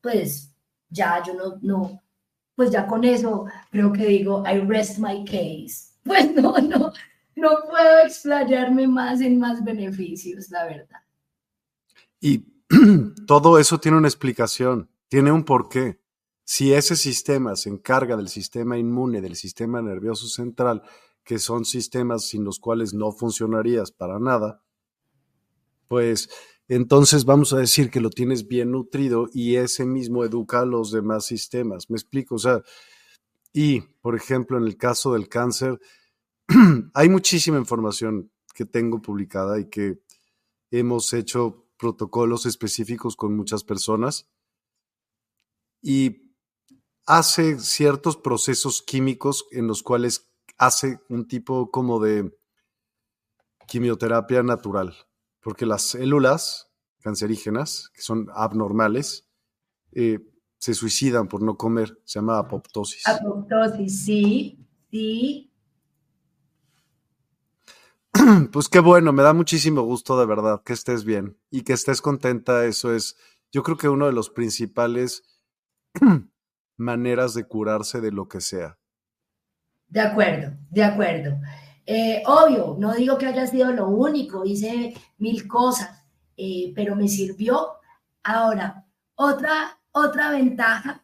pues ya yo no, no, pues ya con eso creo que digo, I rest my case. Pues no, no, no puedo explayarme más en más beneficios, la verdad. Y todo eso tiene una explicación, tiene un porqué. Si ese sistema se encarga del sistema inmune, del sistema nervioso central, que son sistemas sin los cuales no funcionarías para nada, pues entonces vamos a decir que lo tienes bien nutrido y ese mismo educa a los demás sistemas. ¿Me explico? O sea, y, por ejemplo, en el caso del cáncer, hay muchísima información que tengo publicada y que hemos hecho protocolos específicos con muchas personas y hace ciertos procesos químicos en los cuales hace un tipo como de quimioterapia natural, porque las células cancerígenas, que son abnormales, eh, se suicidan por no comer. Se llama apoptosis. Apoptosis, sí, sí. Pues qué bueno, me da muchísimo gusto de verdad que estés bien y que estés contenta. Eso es, yo creo que uno de los principales maneras de curarse de lo que sea. De acuerdo, de acuerdo. Eh, obvio, no digo que haya sido lo único, hice mil cosas, eh, pero me sirvió. Ahora, otra, otra ventaja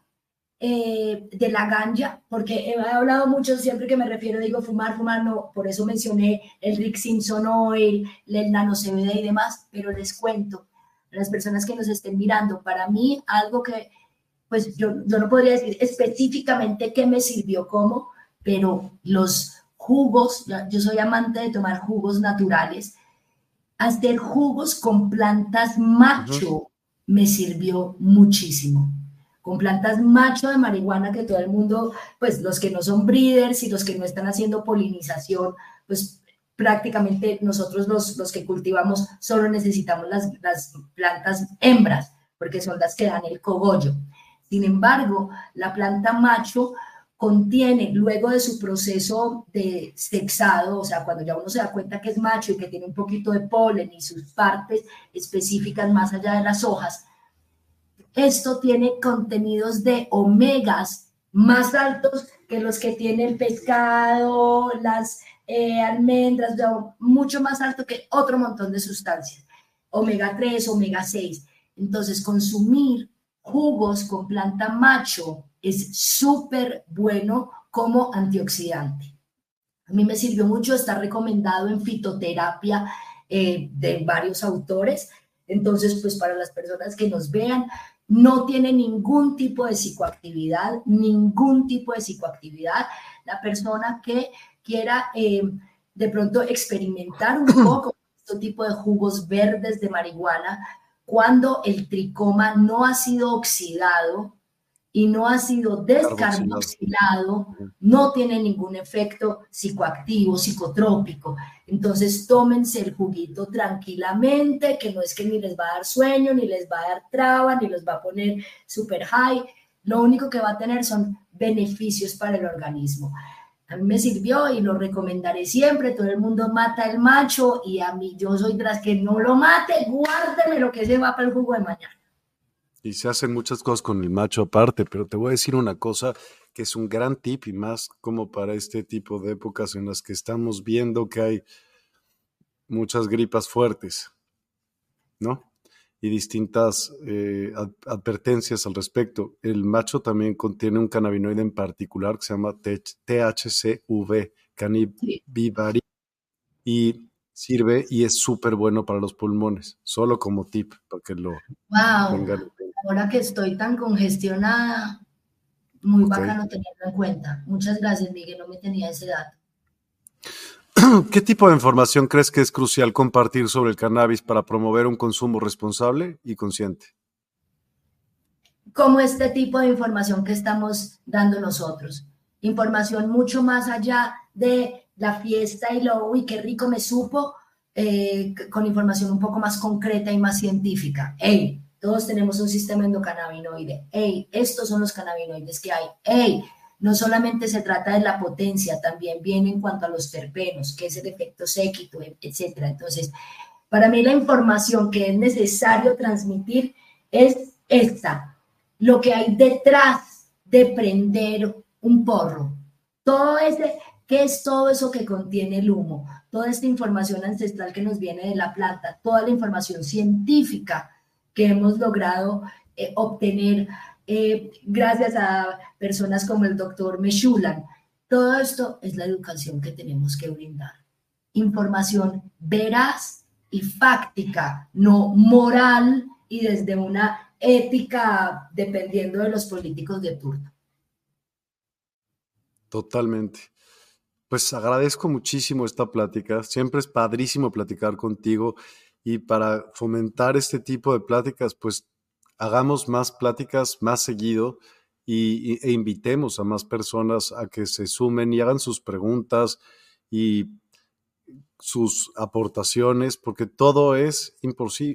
eh, de la ganja, porque he hablado mucho siempre que me refiero, digo fumar, fumar, no, por eso mencioné el Rick Simpson Oil, el nano CBD y demás, pero les cuento a las personas que nos estén mirando, para mí algo que, pues yo, yo no podría decir específicamente qué me sirvió como, pero los jugos, yo soy amante de tomar jugos naturales, hacer jugos con plantas macho me sirvió muchísimo. Con plantas macho de marihuana que todo el mundo, pues los que no son breeders y los que no están haciendo polinización, pues prácticamente nosotros los, los que cultivamos solo necesitamos las, las plantas hembras, porque son las que dan el cogollo. Sin embargo, la planta macho contiene, luego de su proceso de sexado, o sea, cuando ya uno se da cuenta que es macho y que tiene un poquito de polen y sus partes específicas más allá de las hojas, esto tiene contenidos de omegas más altos que los que tiene el pescado, las eh, almendras, mucho más alto que otro montón de sustancias, omega 3, omega 6. Entonces, consumir jugos con planta macho es súper bueno como antioxidante. A mí me sirvió mucho, está recomendado en fitoterapia eh, de varios autores. Entonces, pues para las personas que nos vean, no tiene ningún tipo de psicoactividad, ningún tipo de psicoactividad. La persona que quiera eh, de pronto experimentar un poco este tipo de jugos verdes de marihuana, cuando el tricoma no ha sido oxidado, y no ha sido descarboxilado, no tiene ningún efecto psicoactivo, psicotrópico. Entonces, tómense el juguito tranquilamente, que no es que ni les va a dar sueño, ni les va a dar traba, ni los va a poner super high. Lo único que va a tener son beneficios para el organismo. A mí me sirvió y lo recomendaré siempre. Todo el mundo mata el macho y a mí yo soy las que no lo mate, guárdeme lo que se va para el jugo de mañana. Y se hacen muchas cosas con el macho aparte, pero te voy a decir una cosa que es un gran tip y más como para este tipo de épocas en las que estamos viendo que hay muchas gripas fuertes, ¿no? Y distintas eh, advertencias al respecto. El macho también contiene un cannabinoide en particular que se llama THCV, cannabivari, y sirve y es súper bueno para los pulmones, solo como tip, para que lo wow ahora que estoy tan congestionada, muy bacano tenerlo en cuenta. Muchas gracias, Miguel, no me tenía ese dato. ¿Qué tipo de información crees que es crucial compartir sobre el cannabis para promover un consumo responsable y consciente? Como este tipo de información que estamos dando nosotros. Información mucho más allá de la fiesta y lo, uy, qué rico me supo, eh, con información un poco más concreta y más científica. Hey, todos tenemos un sistema endocannabinoide. Hey, estos son los cannabinoides que hay. Hey, no solamente se trata de la potencia, también viene en cuanto a los terpenos, que es el efecto séquito, etcétera. Entonces, para mí la información que es necesario transmitir es esta, lo que hay detrás de prender un porro. Todo ese, ¿qué es todo eso que contiene el humo? Toda esta información ancestral que nos viene de la planta, toda la información científica que hemos logrado eh, obtener eh, gracias a personas como el doctor Meshulan. Todo esto es la educación que tenemos que brindar. Información veraz y fáctica, no moral y desde una ética dependiendo de los políticos de turno. Totalmente. Pues agradezco muchísimo esta plática. Siempre es padrísimo platicar contigo y para fomentar este tipo de pláticas, pues hagamos más pláticas más seguido y, e invitemos a más personas a que se sumen y hagan sus preguntas y sus aportaciones, porque todo es,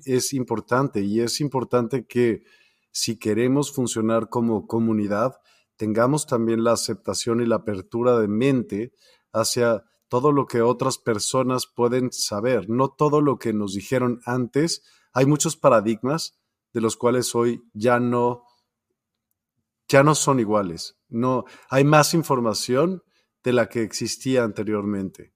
es importante y es importante que si queremos funcionar como comunidad, tengamos también la aceptación y la apertura de mente hacia todo lo que otras personas pueden saber, no todo lo que nos dijeron antes. Hay muchos paradigmas de los cuales hoy ya no ya no son iguales. No hay más información de la que existía anteriormente.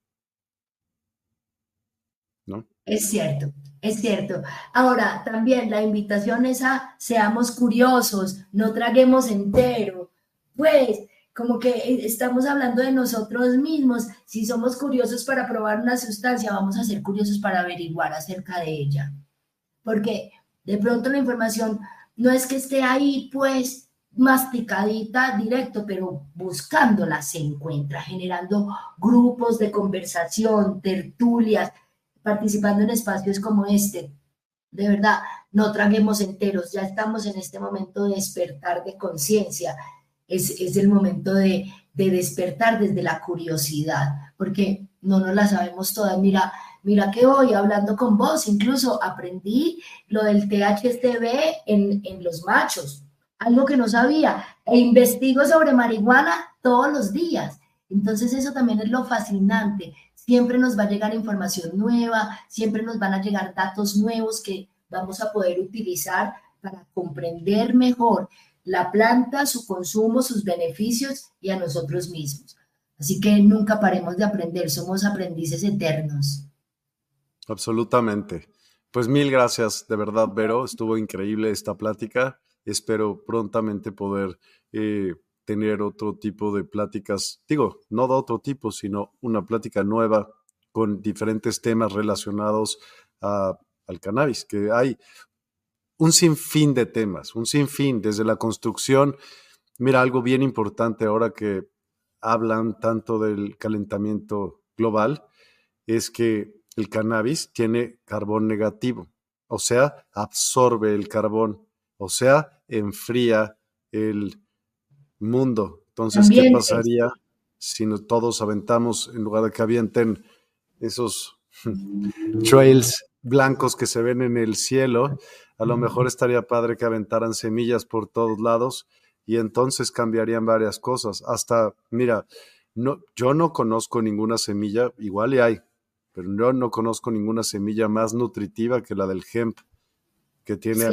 ¿No? Es cierto, es cierto. Ahora, también la invitación es a seamos curiosos, no traguemos entero. Pues, como que eh, estamos hablando de nosotros mismos. Si somos curiosos para probar una sustancia, vamos a ser curiosos para averiguar acerca de ella. Porque de pronto la información no es que esté ahí, pues, masticadita directo, pero buscándola se encuentra, generando grupos de conversación, tertulias, participando en espacios como este. De verdad, no traguemos enteros, ya estamos en este momento de despertar de conciencia, es, es, el momento de, de despertar desde la curiosidad, porque no nos la sabemos todas. Mira, mira que hoy hablando con vos, incluso aprendí lo del THCV en, en los machos, algo que no sabía, e investigo sobre marihuana todos los días. Entonces eso también es lo fascinante. Siempre nos va a llegar información nueva, siempre nos van a llegar datos nuevos que vamos a poder utilizar para comprender mejor la planta, su consumo, sus beneficios y a nosotros mismos. Así que nunca paremos de aprender, somos aprendices eternos. Absolutamente. Pues mil gracias, de verdad, Vero. Estuvo increíble esta plática espero prontamente poder eh, tener otro tipo de pláticas, digo, no de otro tipo, sino una plática nueva con diferentes temas relacionados al cannabis, que hay un sinfín de temas, un sinfín, desde la construcción. Mira, algo bien importante ahora que hablan tanto del calentamiento global, es que el cannabis tiene carbón negativo, o sea, absorbe el carbón, o sea, enfría el mundo. Entonces, ¿qué pasaría si todos aventamos, en lugar de que avienten esos trails blancos que se ven en el cielo, a lo mejor estaría padre que aventaran semillas por todos lados y entonces cambiarían varias cosas. Hasta, mira, no, yo no conozco ninguna semilla, igual y hay, pero yo no conozco ninguna semilla más nutritiva que la del hemp que tiene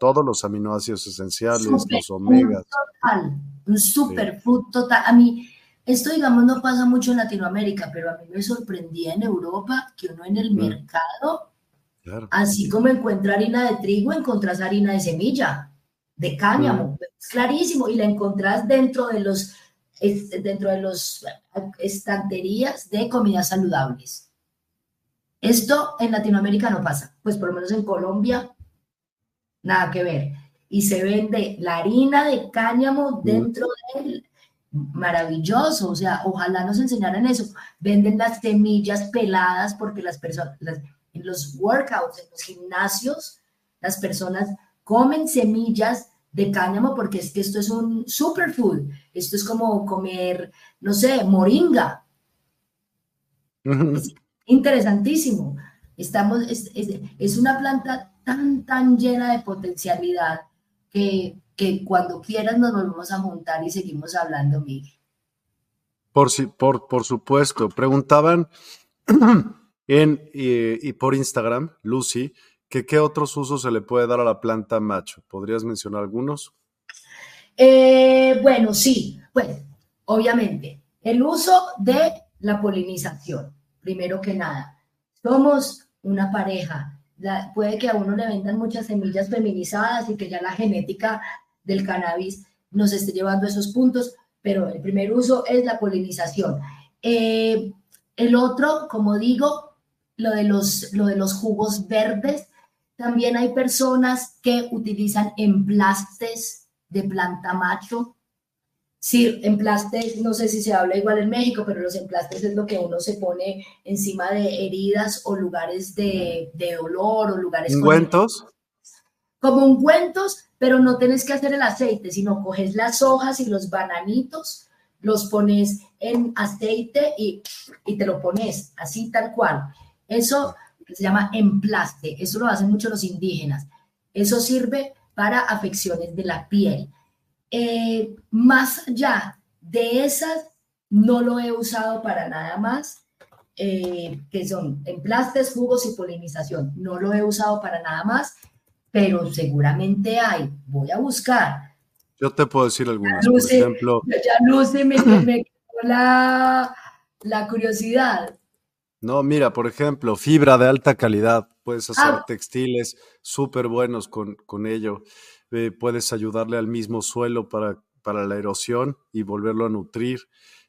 todos los aminoácidos esenciales, los omegas. Total, un superfood total. A mí, esto digamos no pasa mucho en Latinoamérica, pero a mí me sorprendía en Europa que uno en el mm. mercado, así como encuentra harina de trigo, encontrás harina de semilla, de cáñamo, es clarísimo, y la encontrás dentro de los dentro de los estanterías de comidas saludables. Esto en Latinoamérica no pasa, pues por lo menos en Colombia nada que ver. Y se vende la harina de cáñamo dentro del maravilloso, o sea, ojalá nos enseñaran eso. Venden las semillas peladas porque las personas, en los workouts, en los gimnasios, las personas comen semillas de cáñamo porque es que esto es un superfood. Esto es como comer, no sé, moringa. Es interesantísimo. Estamos, es, es una planta tan, tan llena de potencialidad que, que cuando quieras nos volvemos a juntar y seguimos hablando, Miguel. Por, por, por supuesto. Preguntaban en, y, por Instagram, Lucy, que qué otros usos se le puede dar a la planta macho. ¿Podrías mencionar algunos? Eh, bueno, sí. Pues, obviamente, el uso de la polinización, primero que nada. Somos una pareja puede que a uno le vendan muchas semillas feminizadas y que ya la genética del cannabis nos esté llevando a esos puntos, pero el primer uso es la polinización. Eh, el otro, como digo, lo de, los, lo de los jugos verdes, también hay personas que utilizan emplastes de planta macho Sí, emplastes, no sé si se habla igual en México, pero los emplastes es lo que uno se pone encima de heridas o lugares de, dolor o lugares... ¿Ungüentos? Como ungüentos, pero no tenés que hacer el aceite, sino coges las hojas y los bananitos, los pones en aceite y, y te lo pones así tal cual. Eso se llama emplaste, eso lo hacen mucho los indígenas. Eso sirve para afecciones de la piel. Eh, más allá de esas, no lo he usado para nada más, eh, que son emplastes, jugos y polinización. No lo he usado para nada más, pero seguramente hay. Voy a buscar. Yo te puedo decir algunas, por ejemplo. Ya Lucy me, me la, la curiosidad. No, mira, por ejemplo, fibra de alta calidad. Puedes hacer ah. textiles súper buenos con, con ello. Eh, puedes ayudarle al mismo suelo para, para la erosión y volverlo a nutrir.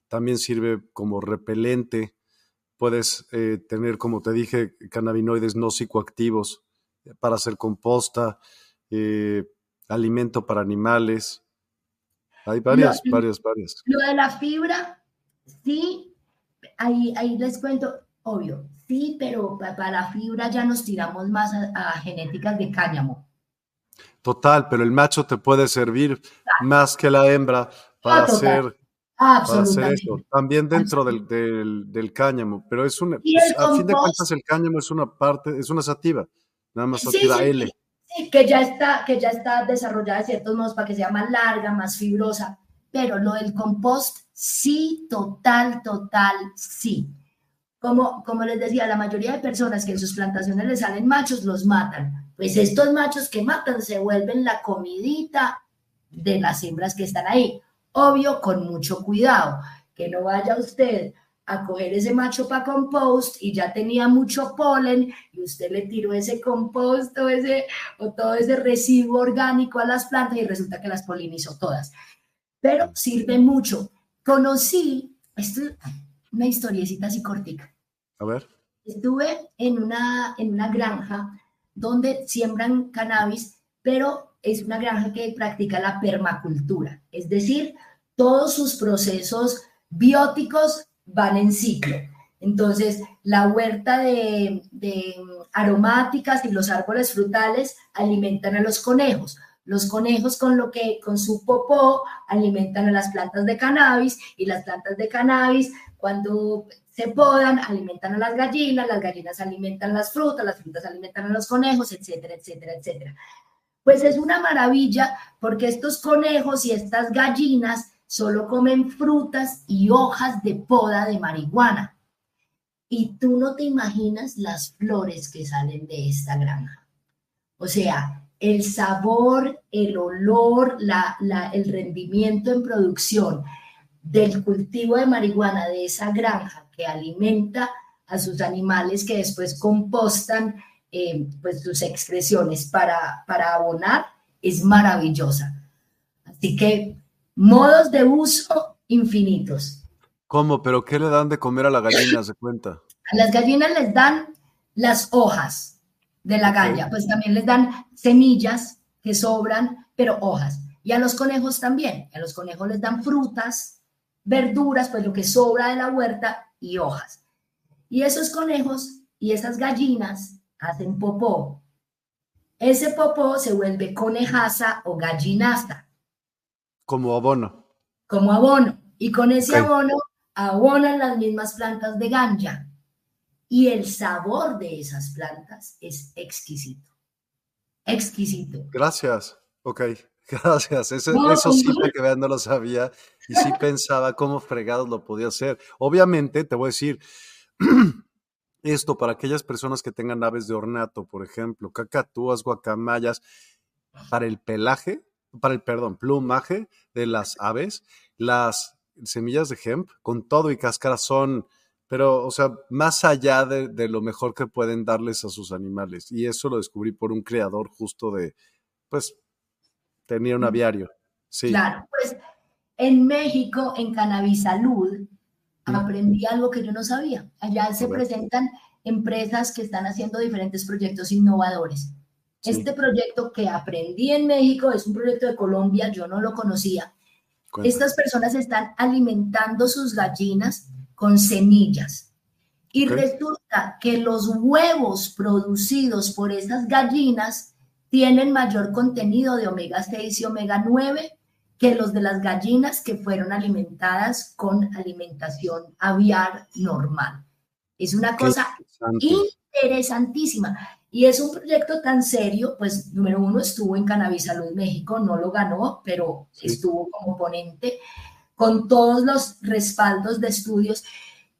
También sirve como repelente. Puedes eh, tener, como te dije, cannabinoides no psicoactivos para hacer composta, eh, alimento para animales. Hay varias, varias, varias. Lo de la fibra, sí, ahí, ahí les cuento, obvio, sí, pero para la fibra ya nos tiramos más a genéticas de cáñamo. Total, pero el macho te puede servir más que la hembra para, hacer, eso. También dentro del, cáñamo, pero es una, pues, a fin de cuentas el cáñamo es una parte, es una sativa, nada más sativa L. Sí, que ya está, que ya está desarrollada de ciertos modos para que sea más larga, más fibrosa, pero lo del compost, sí, total, total, sí. Como, como les decía, la mayoría de personas que en sus plantaciones les salen machos, los matan pues estos machos que matan se vuelven la comidita de las hembras que están ahí. Obvio, con mucho cuidado, que no vaya usted a coger ese macho para compost y ya tenía mucho polen y usted le tiró ese compost o, ese, o todo ese residuo orgánico a las plantas y resulta que las polinizó todas. Pero sirve mucho. Conocí, esto una historiecita así cortica. A ver. Estuve en una, en una granja donde siembran cannabis, pero es una granja que practica la permacultura, es decir, todos sus procesos bióticos van en ciclo. Entonces, la huerta de, aromáticas y los árboles frutales alimentan a los conejos. Los conejos con lo que con su popó alimentan a las plantas de cannabis y las plantas de cannabis cuando se podan, alimentan a las gallinas, las gallinas alimentan las frutas, las frutas alimentan a los conejos, etcétera, etcétera, etcétera. Pues es una maravilla porque estos conejos y estas gallinas solo comen frutas y hojas de poda de marihuana. Y tú no te imaginas las flores que salen de esta granja. O sea, el sabor, el olor, la, el rendimiento en producción del cultivo de marihuana de esa granja que alimenta a sus animales que después compostan eh, pues sus excreciones para, para abonar es maravillosa. Así que modos de uso infinitos. ¿Cómo? ¿Pero qué le dan de comer a la gallina, se cuenta? A las gallinas les dan las hojas de la galla, pues también les dan semillas que sobran, pero hojas. Y a los conejos también. A los conejos les dan frutas, verduras, pues lo que sobra de la huerta y hojas. Y esos conejos y esas gallinas hacen popó. Ese popó se vuelve conejaza o gallinaza. Como abono. Como abono. Y con ese abono abonan las mismas plantas de ganja. Y el sabor de esas plantas es exquisito. Exquisito. Gracias. Ok. Gracias, eso, eso sí, que vean, no lo sabía y sí pensaba cómo fregados lo podía hacer. Obviamente, te voy a decir, esto para aquellas personas que tengan aves de ornato, por ejemplo, cacatúas, guacamayas, para el pelaje, para el, perdón, plumaje de las aves, las semillas de hemp con todo y cáscara son, pero, o sea, más allá de, de lo mejor que pueden darles a sus animales. Y eso lo descubrí por un creador justo de, pues, Tenía un aviario. Sí. Claro, pues en México, en Cannabis Salud, aprendí algo que yo no sabía. Allá se presentan empresas que están haciendo diferentes proyectos innovadores. Este proyecto que aprendí en México es un proyecto de Colombia, yo no lo conocía. Estas personas están alimentando sus gallinas con semillas. Y resulta que los huevos producidos por esas gallinas tienen mayor contenido de omega 6 y omega 9 que los de las gallinas que fueron alimentadas con alimentación aviar normal. Es una cosa interesantísima. Y es un proyecto tan serio, pues número uno estuvo en Cannabis Salud México, no lo ganó, pero estuvo como ponente con todos los respaldos de estudios.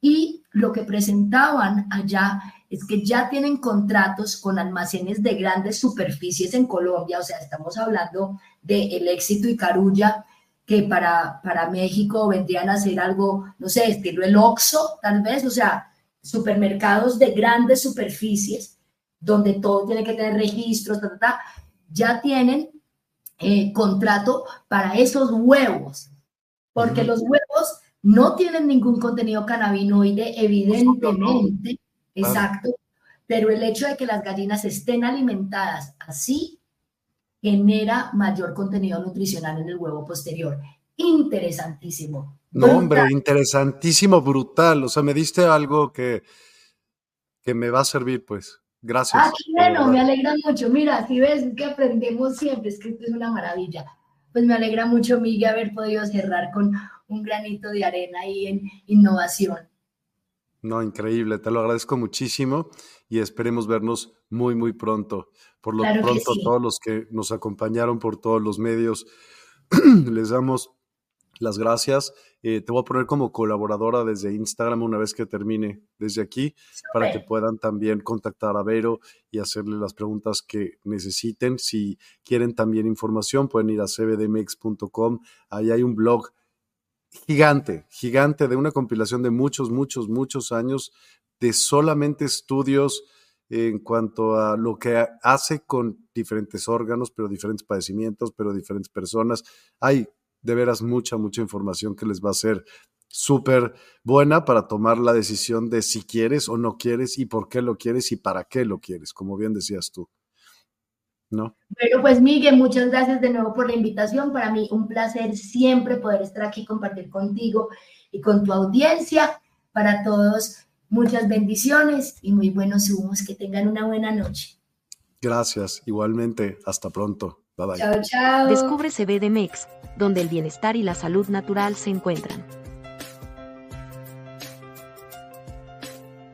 Y lo que presentaban allá es que ya tienen contratos con almacenes de grandes superficies en Colombia, o sea, estamos hablando de El Éxito y Carulla, que para, para México vendrían a ser algo, no sé, estilo el Oxxo, tal vez, o sea, supermercados de grandes superficies, donde todo tiene que tener registros, ya tienen eh, contrato para esos huevos, porque los huevos no tienen ningún contenido cannabinoide, evidentemente, exacto, pero el hecho de que las gallinas estén alimentadas así genera mayor contenido nutricional en el huevo posterior. Interesantísimo. No, hombre, interesantísimo, brutal. O sea, me diste algo que, que me va a servir, pues. Gracias. Ah, bueno, me alegra mucho. Mira, si ves que aprendemos siempre, es que esto es una maravilla. Pues me alegra mucho, Miguel, haber podido cerrar con un granito de arena ahí en innovación. No, increíble, te lo agradezco muchísimo y esperemos vernos muy, muy pronto. Por lo pronto, todos los que nos acompañaron por todos los medios, les damos las gracias. Eh, te voy a poner como colaboradora desde Instagram una vez que termine desde aquí para que puedan también contactar a Vero y hacerle las preguntas que necesiten. Si quieren también información, pueden ir a cbdmx.com. Ahí hay un blog gigante, gigante de una compilación de muchos, muchos, muchos años de solamente estudios en cuanto a lo que hace con diferentes órganos, pero diferentes padecimientos, pero diferentes personas. Hay de veras mucha, mucha información que les va a ser súper buena para tomar la decisión de si quieres o no quieres y por qué lo quieres y para qué lo quieres, como bien decías tú. ¿No? Bueno, pues Miguel, muchas gracias de nuevo por la invitación. Para mí un placer siempre poder estar aquí, compartir contigo y con tu audiencia. Para todos, muchas bendiciones y muy buenos humos. Que tengan una buena noche. Gracias, igualmente. Hasta pronto. Bye bye. Chao, chao. Descubre CBDMEX, donde el bienestar y la salud natural se encuentran.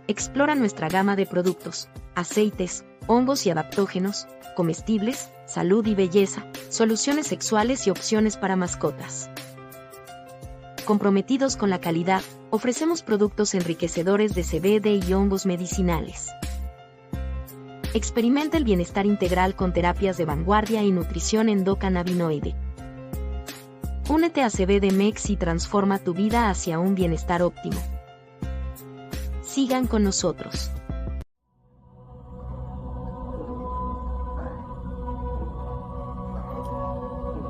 Explora nuestra gama de productos, aceites, hongos y adaptógenos, comestibles, salud y belleza, soluciones sexuales y opciones para mascotas. Comprometidos con la calidad, ofrecemos productos enriquecedores de CBD y hongos medicinales. Experimenta el bienestar integral con terapias de vanguardia y nutrición endocannabinoide. Únete a CBDMEX y transforma tu vida hacia un bienestar óptimo. Sigan con nosotros.